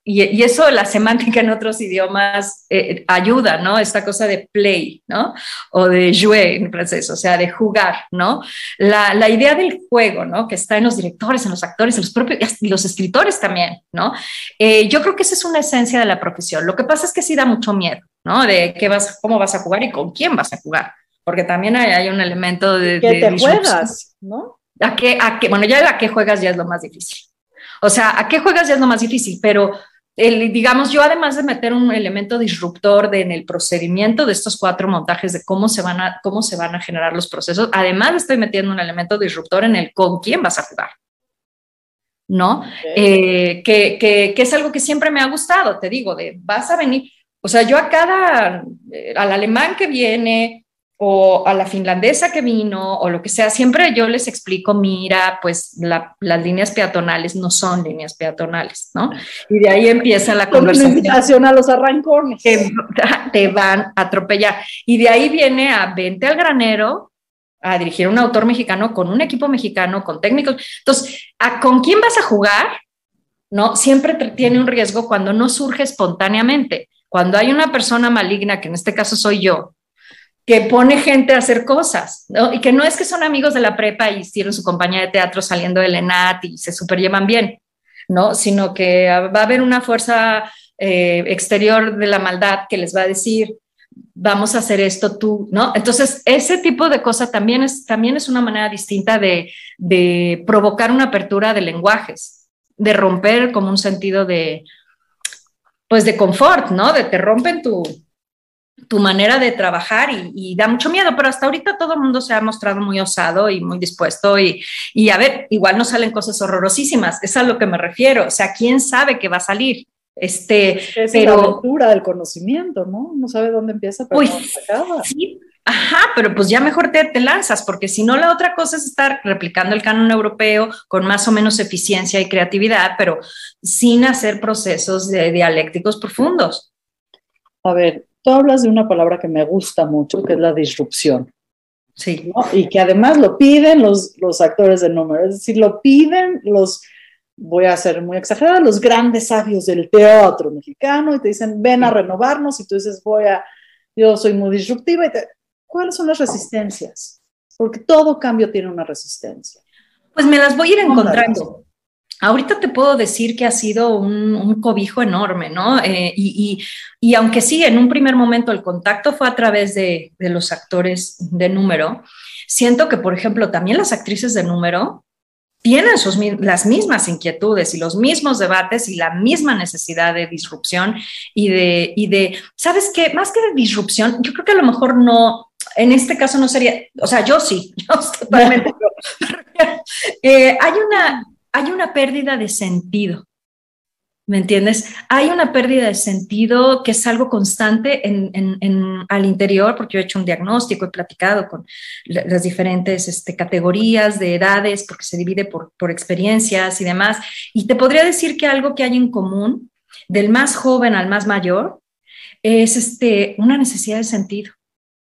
y, eso, la semántica en otros idiomas eh, ayuda, ¿no? Esta cosa de play, ¿no? O de jouer en francés, o sea, de jugar, ¿no? La, la, idea del juego, ¿no? Que está en los directores, en los actores, en los propios, y los escritores también, ¿no? Eh, yo creo que esa es una esencia de la profesión. Lo que pasa es que sí da mucho miedo, ¿no? De qué vas, cómo vas a jugar y con quién vas a jugar, porque también hay, hay un elemento de... Que te juegas, ¿no? ¿A qué, a qué, bueno, ya a qué juegas ya es lo más difícil. O sea, ¿a qué juegas ya es lo más difícil? Pero el, digamos, yo además de meter un elemento disruptor en el procedimiento de estos cuatro montajes de cómo se, van a, cómo se van a generar los procesos, además estoy metiendo un elemento disruptor en el con quién vas a jugar. ¿No? Eh, que, que, que, es algo que siempre me ha gustado, te digo, de vas a venir, o sea, yo a cada, eh, al alemán que viene, o a la finlandesa que vino o lo que sea, siempre yo les explico, mira, pues las líneas peatonales no son líneas peatonales, ¿no? Y de ahí empieza la Con conversación. a los arrancones. Que te van a atropellar. Y de ahí viene a vente al granero a dirigir un autor mexicano con un equipo mexicano, con técnicos. Entonces, ¿a ¿con quién vas a jugar? ¿No? Siempre tiene un riesgo cuando no surge espontáneamente. Cuando hay una persona maligna, que en este caso soy yo, que pone gente a hacer cosas, ¿no? Y que no es que son amigos de la prepa y hicieron su compañía de teatro saliendo del ENAT y se super llevan bien, ¿no? Sino que va a haber una fuerza eh, exterior de la maldad que les va a decir, vamos a hacer esto tú, ¿no? Entonces, ese tipo de cosa también es, también es una manera distinta de, de provocar una apertura de lenguajes, de romper como un sentido de, pues de confort, ¿no? De te rompen tu, tu manera de trabajar y, da mucho miedo, pero hasta ahorita todo el mundo se ha mostrado muy osado y muy dispuesto y, y, a ver, igual no salen cosas horrorosísimas, es a lo que me refiero, o sea, ¿quién sabe qué va a salir? Este, es pero, la aventura del conocimiento, ¿no? No sabe dónde empieza, pero acaba. Sí, ajá, pero pues ya mejor te, te lanzas, porque si no la otra cosa es estar replicando el canon europeo con más o menos eficiencia y creatividad, pero sin hacer procesos de dialécticos profundos. A ver, tú hablas de una palabra que me gusta mucho, que es la disrupción. Sí. Y que además lo piden los, los actores de número, es decir, lo piden los, voy a ser muy exagerada, los grandes sabios del teatro mexicano y te dicen, ven a renovarnos y tú dices, voy a, yo soy muy disruptiva. Y ¿Cuáles son las resistencias? Porque todo cambio tiene una resistencia. Pues me las voy a ir encontrando. Ahorita te puedo decir que ha sido un, cobijo enorme, ¿no? Eh, y, aunque sí, en un primer momento el contacto fue a través de, los actores de número, siento que, por ejemplo, también las actrices de número tienen sus, las mismas inquietudes y los mismos debates y la misma necesidad de disrupción y de, y de, ¿sabes qué? Más que de disrupción, yo creo que a lo mejor no, en este caso no sería, o sea, yo sí, yo totalmente. Eh, hay una hay una pérdida de sentido. ¿Me entiendes? Hay una pérdida de sentido que es algo constante en, al interior, porque yo he hecho un diagnóstico, he platicado con las diferentes este, categorías de edades, porque se divide por, por experiencias y demás. Y te podría decir que algo que hay en común, del más joven al más mayor, es este, una necesidad de sentido.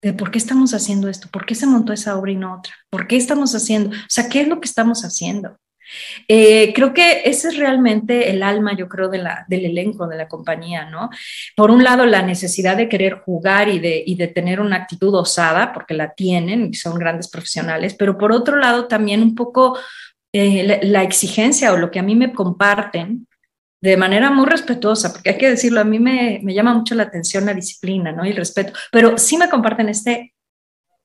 De por qué estamos haciendo esto, por qué se montó esa obra y no otra, por qué estamos haciendo, o sea, ¿qué es lo que estamos haciendo? Eh, creo que ese es realmente el alma, yo creo, de la, del elenco, de la compañía, ¿no? Por un lado, la necesidad de querer jugar y de, y de tener una actitud osada, porque la tienen y son grandes profesionales, pero por otro lado, también un poco eh, la, la, exigencia o lo que a mí me comparten de manera muy respetuosa, porque hay que decirlo, a mí me, me llama mucho la atención la disciplina, ¿no? Y el respeto, pero sí me comparten este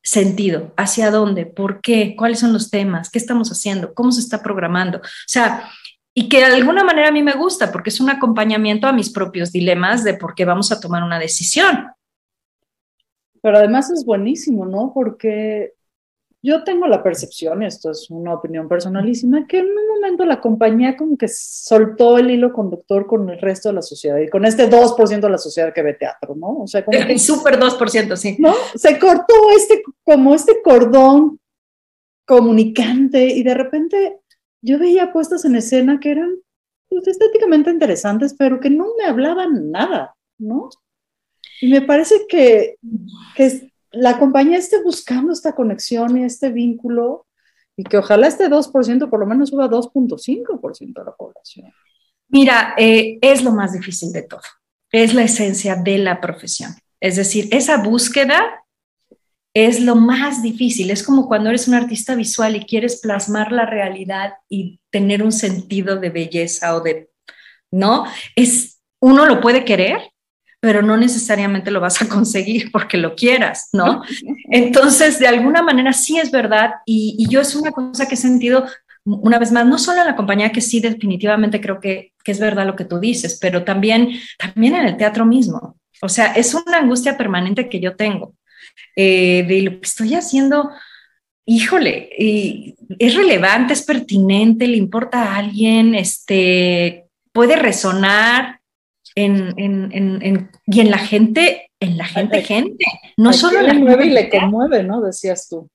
sentido, hacia dónde, por qué, cuáles son los temas, qué estamos haciendo, cómo se está programando. O sea, y que de alguna manera a mí me gusta porque es un acompañamiento a mis propios dilemas de por qué vamos a tomar una decisión. Pero además es buenísimo, ¿no? Porque yo tengo la percepción, esto es una opinión personalísima, que en un momento la compañía como que soltó el hilo conductor con el resto de la sociedad y con este 2% de la sociedad que ve teatro, ¿no? O sea, como que, súper 2%, sí. ¿No? Se cortó este, como este cordón comunicante y de repente yo veía puestas en escena que eran pues, estéticamente interesantes, pero que no me hablaban nada, ¿no? Y me parece que, que la compañía esté buscando esta conexión y este vínculo y que ojalá este 2% por lo menos suba 2.5% de la población. Mira, eh, es lo más difícil de todo, es la esencia de la profesión. Es decir, esa búsqueda es lo más difícil. Es como cuando eres un artista visual y quieres plasmar la realidad y tener un sentido de belleza o de, ¿no? Es, uno lo puede querer, pero no necesariamente lo vas a conseguir porque lo quieras, ¿no? Entonces, de alguna manera sí es verdad y, yo es una cosa que he sentido una vez más, no solo en la compañía, que sí definitivamente creo que, que es verdad lo que tú dices, pero también, también en el teatro mismo. O sea, es una angustia permanente que yo tengo eh, de lo que estoy haciendo, híjole, y es relevante, es pertinente, le importa a alguien, este, puede resonar, en, y en la gente, en la gente, gente, no solo la mueve y le conmueve, ¿no? Decías tú.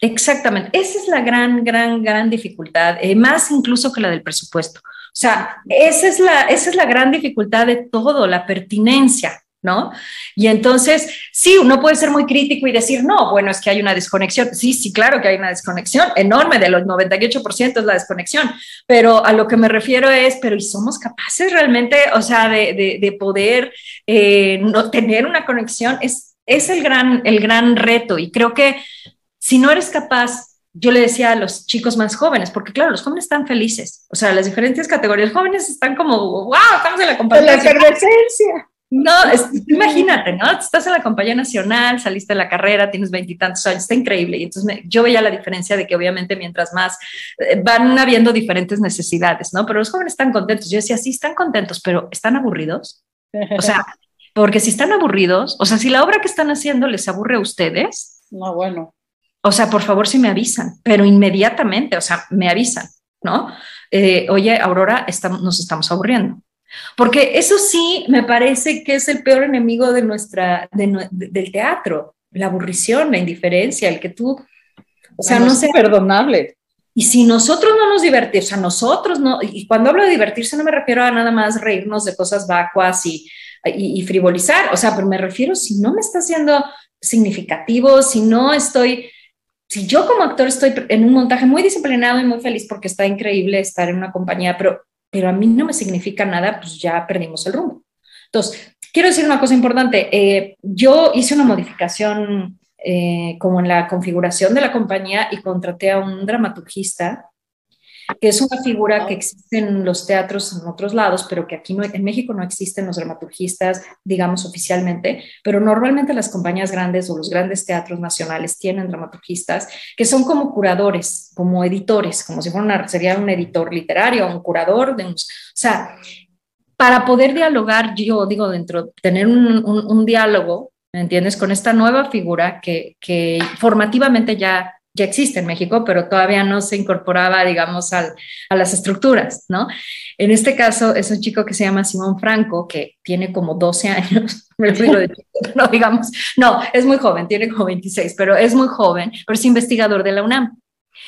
Exactamente, esa es la gran, gran, gran dificultad, eh, más incluso que la del presupuesto. O sea, esa es, la, esa es la gran dificultad de todo, la pertinencia. ¿No? Y entonces, sí, uno puede ser muy crítico y decir, no, bueno, es que hay una desconexión. Sí, sí, claro que hay una desconexión enorme, de los 98% es la desconexión, pero a lo que me refiero es, pero ¿y somos capaces realmente, o sea, de, de, poder eh, no tener una conexión? Es, es el, gran, el gran reto y creo que si no eres capaz yo le decía a los chicos más jóvenes, porque claro, los jóvenes están felices, o sea, las diferentes categorías, jóvenes están como, wow, estamos en la efervescencia. No, imagínate, ¿no? Estás en la compañía nacional, saliste de la carrera, tienes veintitantos años, está increíble. Y entonces yo veía la diferencia de que obviamente mientras más eh, van habiendo diferentes necesidades, ¿no? Pero los jóvenes están contentos. Yo decía, sí, están contentos, pero ¿están aburridos? O sea, porque si están aburridos, o sea, si la obra que están haciendo les aburre a ustedes. No, bueno. O sea, por favor, si me avisan, pero inmediatamente, o sea, me avisan, ¿no? Eh, oye, Aurora, estamos, nos estamos aburriendo porque eso sí me parece que es el peor enemigo de nuestra, del teatro, la aburrición, la indiferencia, el que tú, o sea, no, sé. perdonable. Y si nosotros no nos divertimos, o sea, nosotros no, y cuando hablo de divertirse no me refiero a nada más reírnos de cosas vacuas y, y, y frivolizar, o sea, pero me refiero si no me está siendo significativo, si no estoy, si yo como actor estoy en un montaje muy disciplinado y muy feliz porque está increíble estar en una compañía, pero pero a mí no me significa nada, pues ya perdimos el rumbo. Entonces, quiero decir una cosa importante. Eh, yo hice una modificación eh, como en la configuración de la compañía y contraté a un dramaturgista que es una figura que existe en los teatros en otros lados, pero que aquí no, en México no existen los dramaturgistas, digamos oficialmente, pero normalmente las compañías grandes o los grandes teatros nacionales tienen dramaturgistas que son como curadores, como editores, como si fuera una, sería un editor literario, un curador, de o sea, para poder dialogar, yo digo, dentro, tener un, un, diálogo, ¿me entiendes? Con esta nueva figura que, que formativamente ya ya existe en México, pero todavía no se incorporaba, digamos, a las estructuras, ¿no? En este caso es un chico que se llama Simón Franco, que tiene como 12 años, no digamos, no, es muy joven, tiene como 26, pero es muy joven, pero es investigador de la UNAM.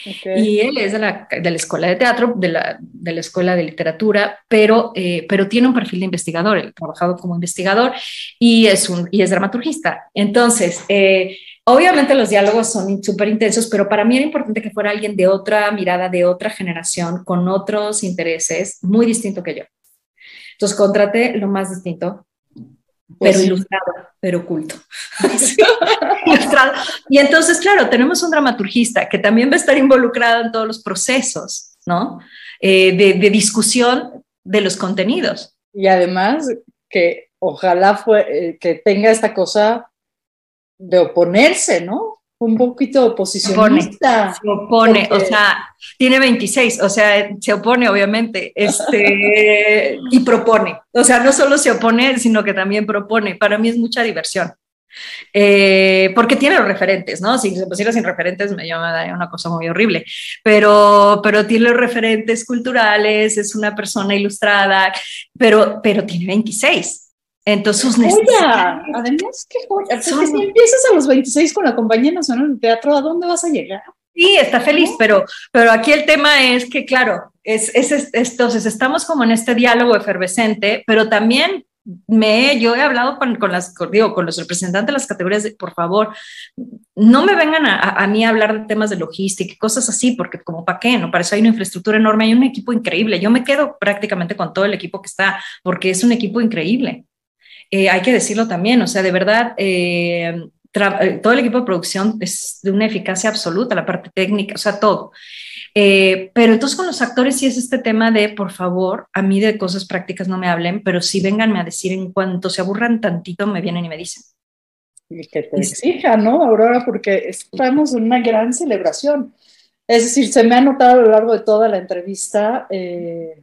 Y él es de la, de la, escuela de teatro, de la, de la escuela de literatura, pero, eh, pero tiene un perfil de investigador, él ha trabajado como investigador y es, un, y es dramaturgista. Entonces, eh, Obviamente los diálogos son súper intensos, pero para mí era importante que fuera alguien de otra mirada, de otra generación, con otros intereses, muy distinto que yo. Entonces contraté lo más distinto, pero Pues- ilustrado, pero oculto. Ilustrado. Y entonces, claro, tenemos un dramaturgista que también va a estar involucrado en todos los procesos, ¿no? Eh, de, de discusión de los contenidos. Y además que ojalá fue, eh, que tenga esta cosa de oponerse, ¿no? Un poquito oposicionista. Se opone, Porque- o sea, tiene 26, o sea, se opone obviamente, este, y propone. O sea, no solo se opone, sino que también propone. Para mí es mucha diversión. Eh, porque tiene los referentes, ¿no? Si se pusiera sin referentes, me llamaría una cosa muy horrible, pero, pero tiene los referentes culturales, es una persona ilustrada, pero, pero tiene 26. Entonces sus Joya, además que joya. Porque Son- si empiezas a los 26 con la Compañía Nacional de Teatro, ¿a dónde vas a llegar? Sí, está feliz, pero, pero aquí el tema es que, claro, es, es, es- entonces estamos como en este diálogo efervescente, pero también me, yo he hablado con, con las, con, digo, con los representantes de las categorías, de, por favor, no me vengan a, a- a mí a hablar de temas de logística y cosas así, porque como para qué, ¿no? Para eso hay una infraestructura enorme, hay un equipo increíble. Yo me quedo prácticamente con todo el equipo que está, porque es un equipo increíble. Eh, hay que decirlo también, o sea, de verdad, eh, eh, todo el equipo de producción es de una eficacia absoluta, la parte técnica, o sea, todo. Eh, pero entonces con los actores sí es este tema de, por favor, a mí de cosas prácticas no me hablen, pero sí vénganme a decir en cuanto se aburran tantito, me vienen y me dicen. Y que te exija, ¿no, Aurora? Porque estamos en una gran celebración. Es decir, se me ha notado a lo largo de toda la entrevista, eh,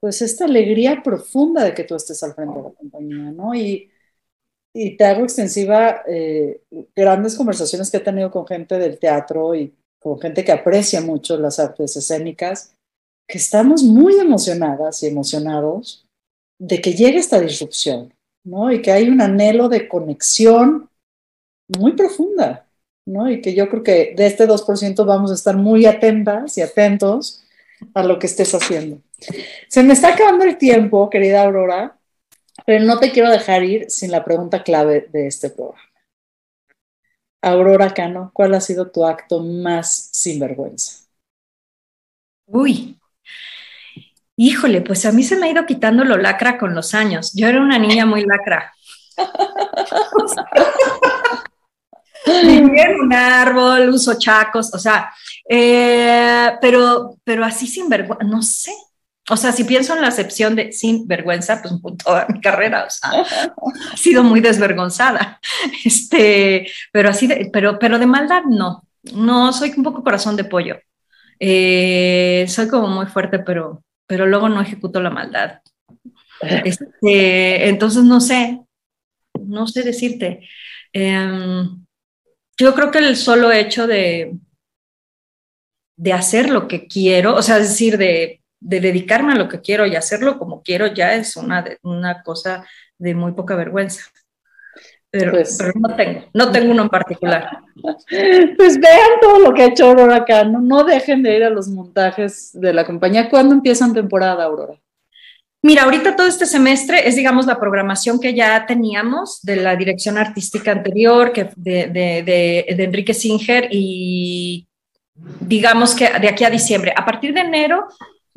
pues esta alegría profunda de que tú estés al frente de la compañía, ¿no? Y, y te hago extensiva eh, grandes conversaciones que he tenido con gente del teatro y con gente que aprecia mucho las artes escénicas, que estamos muy emocionadas y emocionados de que llegue esta disrupción, ¿no? Y que hay un anhelo de conexión muy profunda, ¿no? Y que yo creo que de este 2% vamos a estar muy atentas y atentos a lo que estés haciendo. Se me está acabando el tiempo, querida Aurora, pero no te quiero dejar ir sin la pregunta clave de este programa. Aurora Cano, ¿cuál ha sido tu acto más sinvergüenza? Uy, híjole, pues a mí se me ha ido quitando lo lacra con los años. Yo era una niña muy lacra. En un árbol, uso chacos, o sea, eh, pero, pero así sin vergüenza, no sé. O sea, si pienso en la acepción de sin vergüenza, pues toda mi carrera, o sea, ha sido muy desvergonzada. Este, pero así, de, pero, pero de maldad no. No, soy un poco corazón de pollo. Eh, soy como muy fuerte, pero, pero luego no ejecuto la maldad. Este, entonces no sé, no sé decirte. Eh, yo creo que el solo hecho de, de hacer lo que quiero, o sea, es decir, de, de dedicarme a lo que quiero y hacerlo como quiero, ya es una, una cosa de muy poca vergüenza. Pero, pues, pero, no tengo, no tengo uno en particular. Pues vean todo lo que ha hecho Aurora acá, no, no dejen de ir a los montajes de la compañía. ¿Cuándo empiezan temporada, Aurora? Mira, ahorita todo este semestre es, digamos, la programación que ya teníamos de la dirección artística anterior, que de, de, de, de Enrique Singer, y digamos que de aquí a diciembre. A partir de enero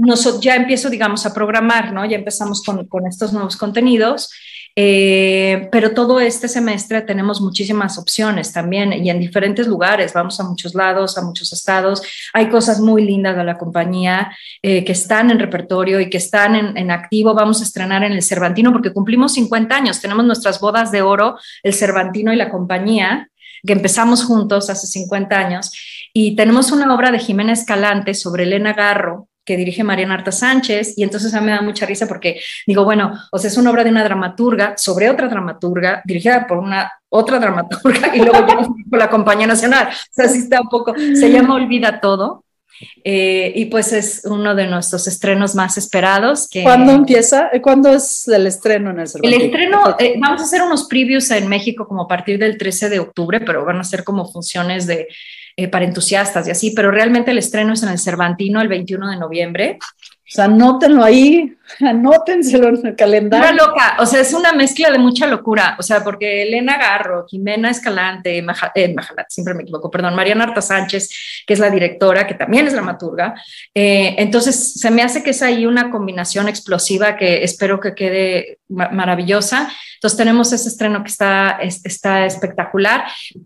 nos, ya empiezo, digamos, a programar, ¿no? Ya empezamos con, con estos nuevos contenidos. Eh, pero todo este semestre tenemos muchísimas opciones también y en diferentes lugares, vamos a muchos lados, a muchos estados, hay cosas muy lindas de la compañía eh, que están en repertorio y que están en, en, activo, vamos a estrenar en el Cervantino porque cumplimos 50 años, tenemos nuestras bodas de oro, el Cervantino y la compañía, que empezamos juntos hace 50 años, y tenemos una obra de Jiménez Escalante sobre Elena Garro, que dirige Mariana Arta Sánchez, y entonces a mí me da mucha risa porque digo, bueno, o sea, es una obra de una dramaturga sobre otra dramaturga, dirigida por una otra dramaturga, y luego yo por la Compañía Nacional. O sea, así está un poco, se llama Olvida Todo, eh, y pues es uno de nuestros estrenos más esperados. Que, ¿Cuándo empieza? ¿Cuándo es el estreno en el Cervantino? El estreno, eh, vamos a hacer unos previews en México como a partir del 13 de octubre, pero van a ser como funciones de eh, para entusiastas y así, pero realmente el estreno es en el Cervantino el 21 de noviembre. O sea, anótenlo ahí, anótenselo en el calendario. Una loca, o sea, es una mezcla de mucha locura, o sea, porque Elena Garro, Jimena Escalante, Maja, eh, siempre me equivoco, perdón, Mariana Arta Sánchez, que es la directora, que también es dramaturga, eh, entonces se me hace que es ahí una combinación explosiva que espero que quede maravillosa. Entonces tenemos ese estreno que está, está espectacular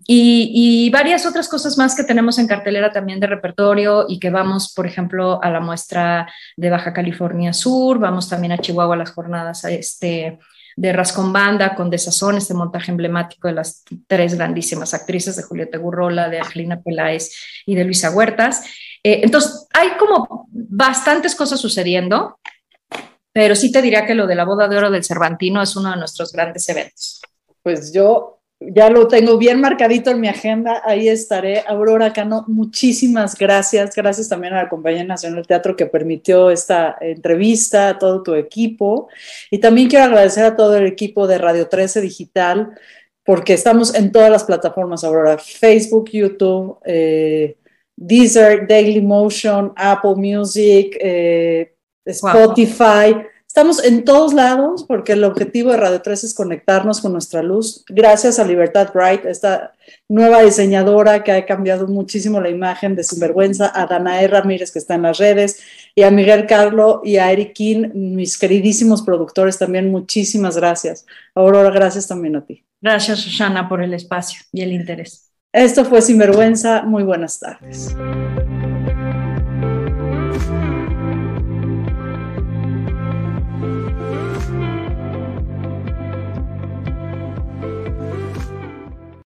y, y varias otras cosas más que tenemos en cartelera también de repertorio y que vamos, por ejemplo, a la muestra de Baja California Sur, vamos también a Chihuahua a las jornadas este, de Rascón Banda con Desazón, este montaje emblemático de las tres grandísimas actrices de Julieta Gurrola, de Angelina Peláez y de Luisa Huertas. Eh, entonces, hay como bastantes cosas sucediendo, pero sí te diría que lo de la boda de oro del Cervantino es uno de nuestros grandes eventos. Pues yo ya lo tengo bien marcadito en mi agenda, ahí estaré. Aurora Cano, muchísimas gracias. Gracias también a la Compañía Nacional Teatro que permitió esta entrevista, a todo tu equipo. Y también quiero agradecer a todo el equipo de Radio 13 Digital, porque estamos en todas las plataformas, Aurora, Facebook, YouTube, eh, Deezer, Daily Motion, Apple Music, eh, Spotify. Estamos en todos lados porque el objetivo de Radio 3 es conectarnos con nuestra luz. Gracias a Libertad Bright, esta nueva diseñadora que ha cambiado muchísimo la imagen de Sinvergüenza, a Danae Ramírez que está en las redes, y a Miguel Carlo y a Eric King, mis queridísimos productores también, muchísimas gracias. Aurora, gracias también a ti. Gracias, Susana, por el espacio y el interés. Esto fue Sinvergüenza. Muy buenas tardes.